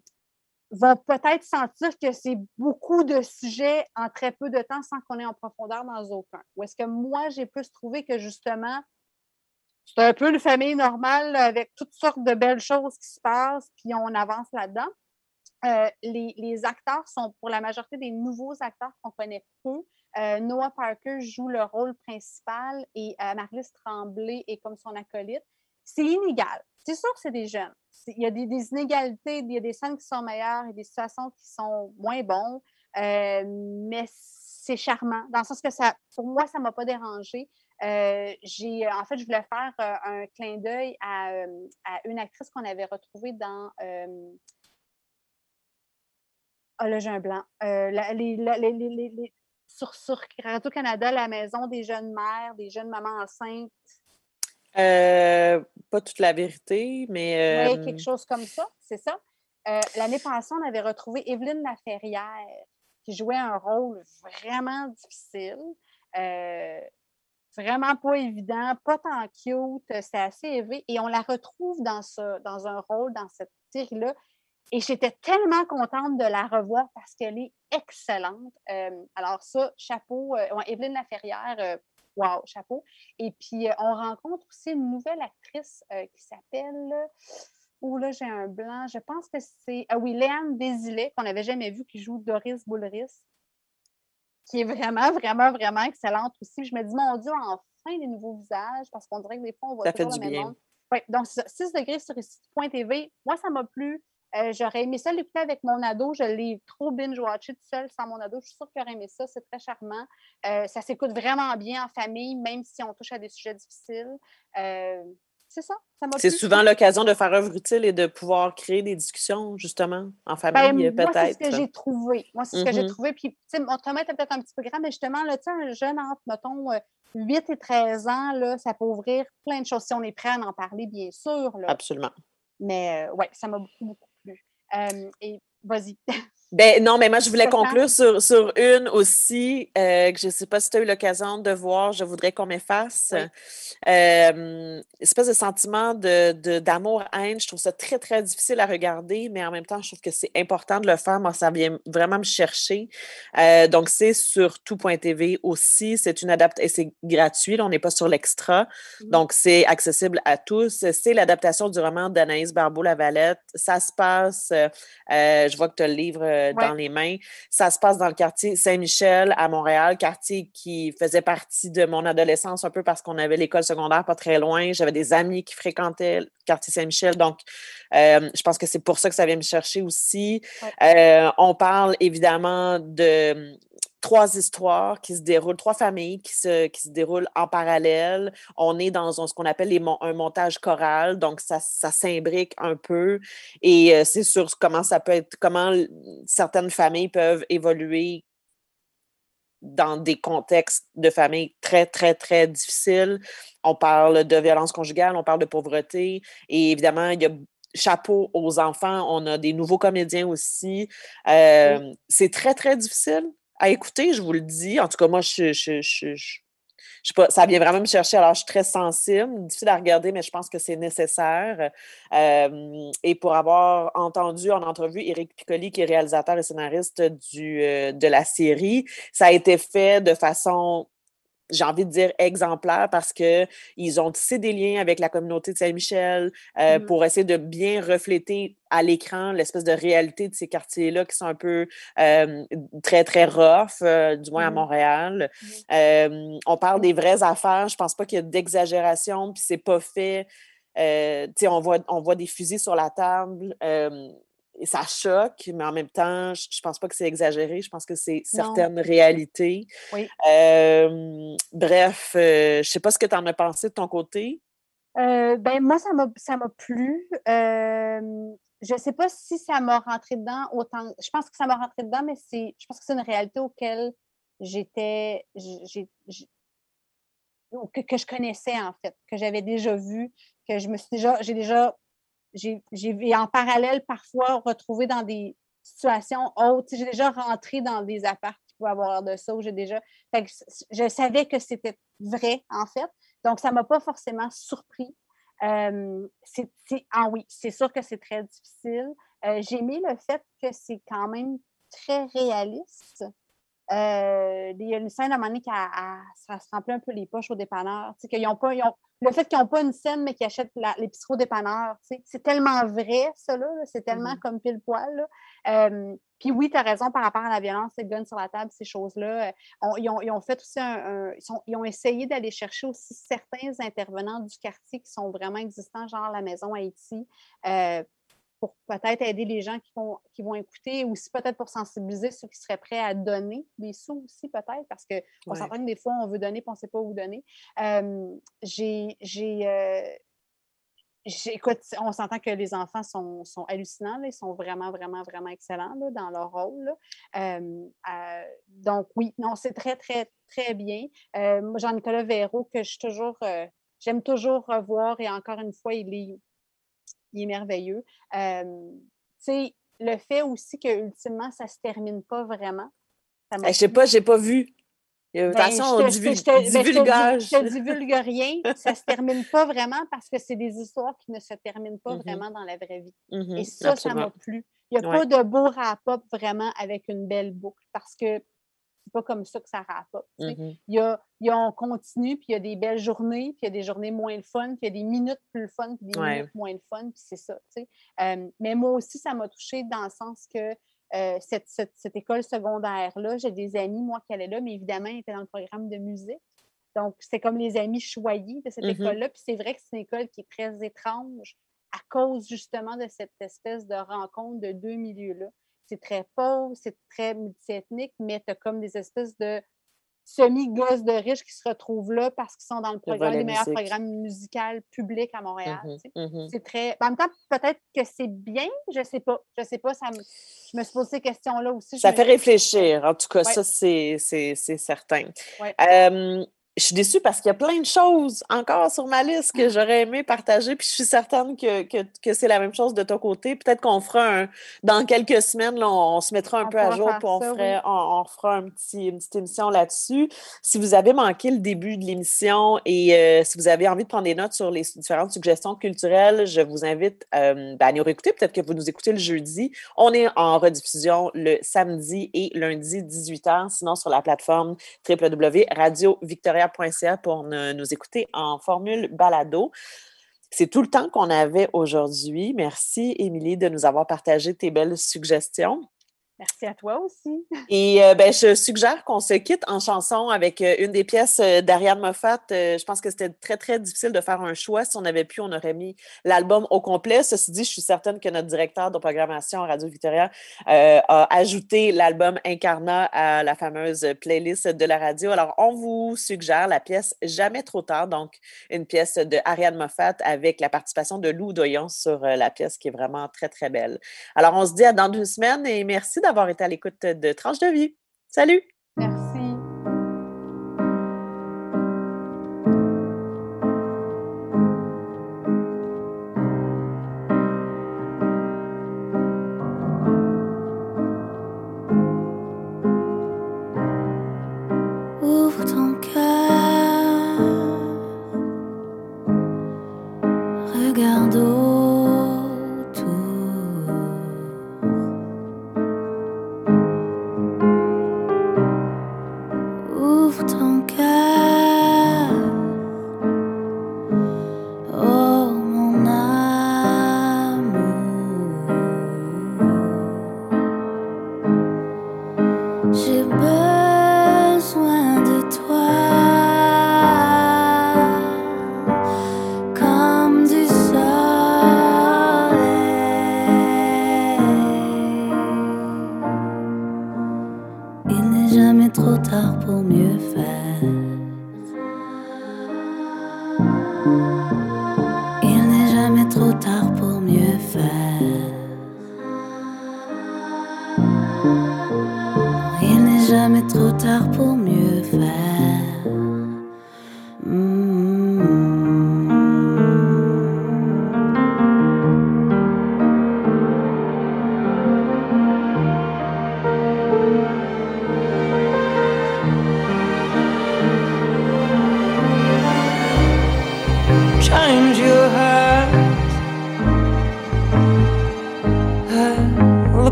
vont peut-être sentir que c'est beaucoup de sujets en très peu de temps sans qu'on ait en profondeur dans aucun. Ou est-ce que moi, j'ai plus trouvé que justement, c'est un peu une famille normale avec toutes sortes de belles choses qui se passent, puis on avance là-dedans? Euh, les, acteurs sont pour la majorité des nouveaux acteurs qu'on connaît peu. Euh, Noah Parker joue le rôle principal et euh, Marlise Tremblay est comme son acolyte. C'est inégal. C'est sûr que c'est des jeunes. Il y a des, inégalités, il y a des scènes qui sont meilleures et des situations qui sont moins bonnes. euh, mais c'est charmant, dans le sens que ça, pour moi, ça ne m'a pas dérangé. J'ai, en fait, je voulais faire un clin d'œil à, une actrice qu'on avait retrouvée dans. Ah, là, j'ai un blanc. Euh, la- les- la- les- les- les- les- sur, sur Radio-Canada, la maison des jeunes mères, des jeunes mamans enceintes. Euh, pas toute la vérité, mais. Oui, euh, quelque chose comme ça, c'est ça. L'année passée, on avait retrouvé Evelyne Laferrière, qui jouait un rôle vraiment difficile. vraiment pas évident, pas tant cute, c'était assez élevé. Et on la retrouve dans, ce, dans un rôle, dans cette série-là. Et j'étais tellement contente de la revoir parce qu'elle est excellente. Euh, alors ça, chapeau, euh, ouais, Evelyne Laferrière, euh, wow, chapeau. Et puis, euh, on rencontre aussi une nouvelle actrice qui s'appelle... Oh là, j'ai un blanc. Je pense que c'est... Ah oui, Léane Desilets, qu'on n'avait jamais vu, qui joue Doris Boulris, qui est vraiment, vraiment, vraiment excellente aussi. Je me dis, mon Dieu, enfin des nouveaux visages, parce qu'on dirait que des fois, on voit Ça fait toujours du le même bien. monde. Oui, donc c'est ça. 6 degrés sur ici.tv. Moi, ça m'a plu. Euh, J'aurais aimé ça l'écouter avec mon ado. Je l'ai trop binge-watché tout seul sans mon ado. Je suis sûre qu'il aurait aimé ça. C'est très charmant. Euh, ça s'écoute vraiment bien en famille, même si on touche à des sujets difficiles. Euh, c'est ça. Ça m'a C'est souvent l'occasion de faire œuvre utile et de pouvoir créer des discussions, justement, en Ben, famille, moi, c'est ce que peut-être. j'ai trouvé. Moi, c'est ce que j'ai Mhm. trouvé. Puis, tu sais, mon Thomas était peut-être un petit peu grand, mais justement, là, un jeune entre, mettons, euh, 8 et 13 ans, là, ça peut ouvrir plein de choses. Si on est prêt à en parler, bien sûr. Là. Absolument. Mais, ouais, ça m'a beaucoup, beaucoup et vas-y. *laughs* Ben non, mais moi, je voulais conclure sur, sur une aussi, euh, que je ne sais pas si tu as eu l'occasion de voir, je voudrais qu'on m'efface. Oui. Euh, espèce de sentiment de, de- d'amour-haine. Je trouve ça très, très difficile à regarder, mais en même temps, je trouve que c'est important de le faire. Moi, ça vient vraiment me chercher. Euh, donc, c'est sur tout.tv aussi. C'est une adaptation, et c'est gratuit, là, on n'est pas sur l'extra. Mhm. Donc, c'est accessible à tous. C'est l'adaptation du roman d'Anaïs Barbeau-Lavalette. Ça se passe, je vois que tu as le livre euh, dans les mains. Ça se passe dans le quartier Saint-Michel à Montréal, quartier qui faisait partie de mon adolescence un peu parce qu'on avait l'école secondaire pas très loin. J'avais des amis qui fréquentaient le quartier Saint-Michel. Donc, euh, je pense que c'est pour ça que ça vient me chercher aussi. Euh, on parle évidemment de trois histoires qui se déroulent, trois familles qui se, qui se déroulent en parallèle. On est dans ce qu'on appelle les mon- un montage choral, donc ça, ça s'imbrique un peu. Et euh, c'est sur comment ça peut être, comment certaines familles peuvent évoluer dans des contextes de famille très, très, très difficiles. On parle de violence conjugale, on parle de pauvreté. Et évidemment, il y a chapeau aux enfants. On a des nouveaux comédiens aussi. Euh, C'est très, très difficile à écouter, je vous le dis. En tout cas, moi, je, pas, ça vient vraiment me chercher. Alors, je suis très sensible, difficile à regarder, mais je pense que c'est nécessaire. Euh, et pour avoir entendu en entrevue Éric Piccoli, qui est réalisateur et scénariste du, euh, de la série, ça a été fait de façon j'ai envie de dire exemplaire parce que ils ont tissé des liens avec la communauté de Saint-Michel euh, Mhm. pour essayer de bien refléter à l'écran l'espèce de réalité de ces quartiers-là qui sont un peu euh, très, très rough, euh, du moins à Mhm. Montréal. On parle des vraies affaires. Je pense pas qu'il y a d'exagération, puis c'est pas fait. tu sais, on voit, on voit des fusils sur la table. Et ça choque, mais en même temps, je je pense pas que c'est exagéré. Je pense que c'est Non. certaines réalités. Oui. Euh, bref, euh, je sais pas ce que tu en as pensé de ton côté. Euh, ben, moi, ça m'a, plu. Je ne sais pas si ça m'a rentré dedans autant. Je pense que ça m'a rentré dedans, mais c'est, je pense que c'est une réalité auquel j'étais. que, que je connaissais, en fait, que j'avais déjà vu, que je me suis déjà. J'ai déjà. J'ai, en parallèle parfois retrouvé dans des situations sais, J'ai déjà rentré dans des apparts qui pouvaient avoir de ça, j'ai déjà. Fait je savais que c'était vrai, en fait. Donc, ça ne m'a pas forcément surpris. Euh, c'est, ah oui, c'est sûr que c'est très difficile. Euh, j'ai aimé le fait que c'est quand même très réaliste. Euh, il y a une scène à un moment donné qui se remplit un peu les poches au dépanneur. Pas, le fait qu'ils n'ont pas une scène, mais qu'ils achètent l'épicerie au dépanneur, c'est tellement vrai, ça, là, c'est tellement Mhm. comme pile poil. Euh, puis oui, tu as raison par rapport à la violence, les guns sur la table, ces choses-là. euh, on- ils, ont, ils ont fait aussi un. un- ils, sont- ils ont essayé d'aller chercher aussi certains intervenants du quartier qui sont vraiment existants, genre la maison Haïti. Euh, pour peut-être aider les gens qui vont, qui vont écouter, ou aussi peut-être pour sensibiliser ceux qui seraient prêts à donner des sous aussi, peut-être, parce qu'on on Ouais. s'entend que des fois, on veut donner et on ne sait pas où donner. Euh, j'ai. euh, écoute, on s'entend que les enfants sont, sont hallucinants, là, ils sont vraiment, vraiment, vraiment excellents là, dans leur rôle. Euh, donc, oui, non, c'est très, très, très bien. Euh, Jean-Nicolas Véraud, que je toujours, j'aime toujours revoir, et encore une fois, il est, il est merveilleux. Euh, tu sais, le fait aussi que ultimement, ça ne se termine pas vraiment. m'a Eh, je sais pas, j'ai pas vu. Euh, Ben, Attention, je on je te- je ben, je divulgage. Je te divulgue rien. Ça ne se termine pas vraiment parce que c'est des histoires qui ne se terminent pas Mhm. vraiment dans la vraie vie. Mhm, Et ça, absolument. ça m'a plu. Il n'y a Ouais. pas de beau wrap-up vraiment avec une belle boucle parce que c'est pas comme ça que ça tu sais. Mhm. Il y a, il y a- on continue, puis il y a des belles journées, puis il y a des journées moins le fun, puis il y a des minutes plus le fun, puis des Ouais. minutes moins le fun, puis c'est ça. Euh, mais moi aussi, ça m'a touchée dans le sens que euh, cette, cette- cette école secondaire-là, j'ai des amis, moi, qui allaient là, mais évidemment, ils étaient dans le programme de musique. Donc, c'était comme les amis choyés de cette Mhm. école-là. Puis c'est vrai que c'est une école qui est très étrange à cause justement de cette espèce de rencontre de deux milieux-là. C'est très pauvre, c'est très multiethnique, mais tu as comme des espèces de semi-gosses de riches qui se retrouvent là parce qu'ils sont dans le programme, les meilleurs programmes musicaux publics à Montréal. Mhm, tu sais. mhm. C'est très. ben, En même temps, peut-être que c'est bien, je sais pas. Je sais pas, ça me... je me suis posé ces questions-là aussi. Ça me fait réfléchir. En tout cas, Ouais. ça, c'est certain. Ouais. Euh, je suis déçue parce qu'il y a plein de choses encore sur ma liste que j'aurais aimé partager, puis je suis certaine que, que, que c'est la même chose de ton côté. Peut-être qu'on fera un. Dans quelques semaines, là, on, on se mettra un On peu à jour, puis on, ça, ferait, oui. on, on fera un petit, une petite émission là-dessus. Si vous avez manqué le début de l'émission et euh, si vous avez envie de prendre des notes sur les différentes suggestions culturelles, je vous invite euh, ben, à nous réécouter. Peut-être que vous nous écoutez le jeudi. On est en rediffusion le samedi et lundi 18h, sinon sur la plateforme pour nous écouter en formule balado. C'est tout le temps qu'on avait aujourd'hui. Merci, Émilie, de nous avoir partagé tes belles suggestions. Merci à toi aussi. *laughs* Et euh, ben, je suggère qu'on se quitte en chanson avec euh, une des pièces euh, d'Ariane Moffat. Euh, je pense que c'était très, très difficile de faire un choix. Si on avait pu, on aurait mis l'album au complet. Ceci dit, je suis certaine que notre directeur de programmation Radio Victoria a ajouté l'album Incarna à la fameuse playlist de la radio. Alors, on vous suggère la pièce Jamais trop tard, donc une pièce de Ariane Moffat avec la participation de Lou Doyon sur la pièce qui est vraiment très, très belle. Alors, on se dit à dans deux semaines et merci été à l'écoute de Tranche de vie. Salut!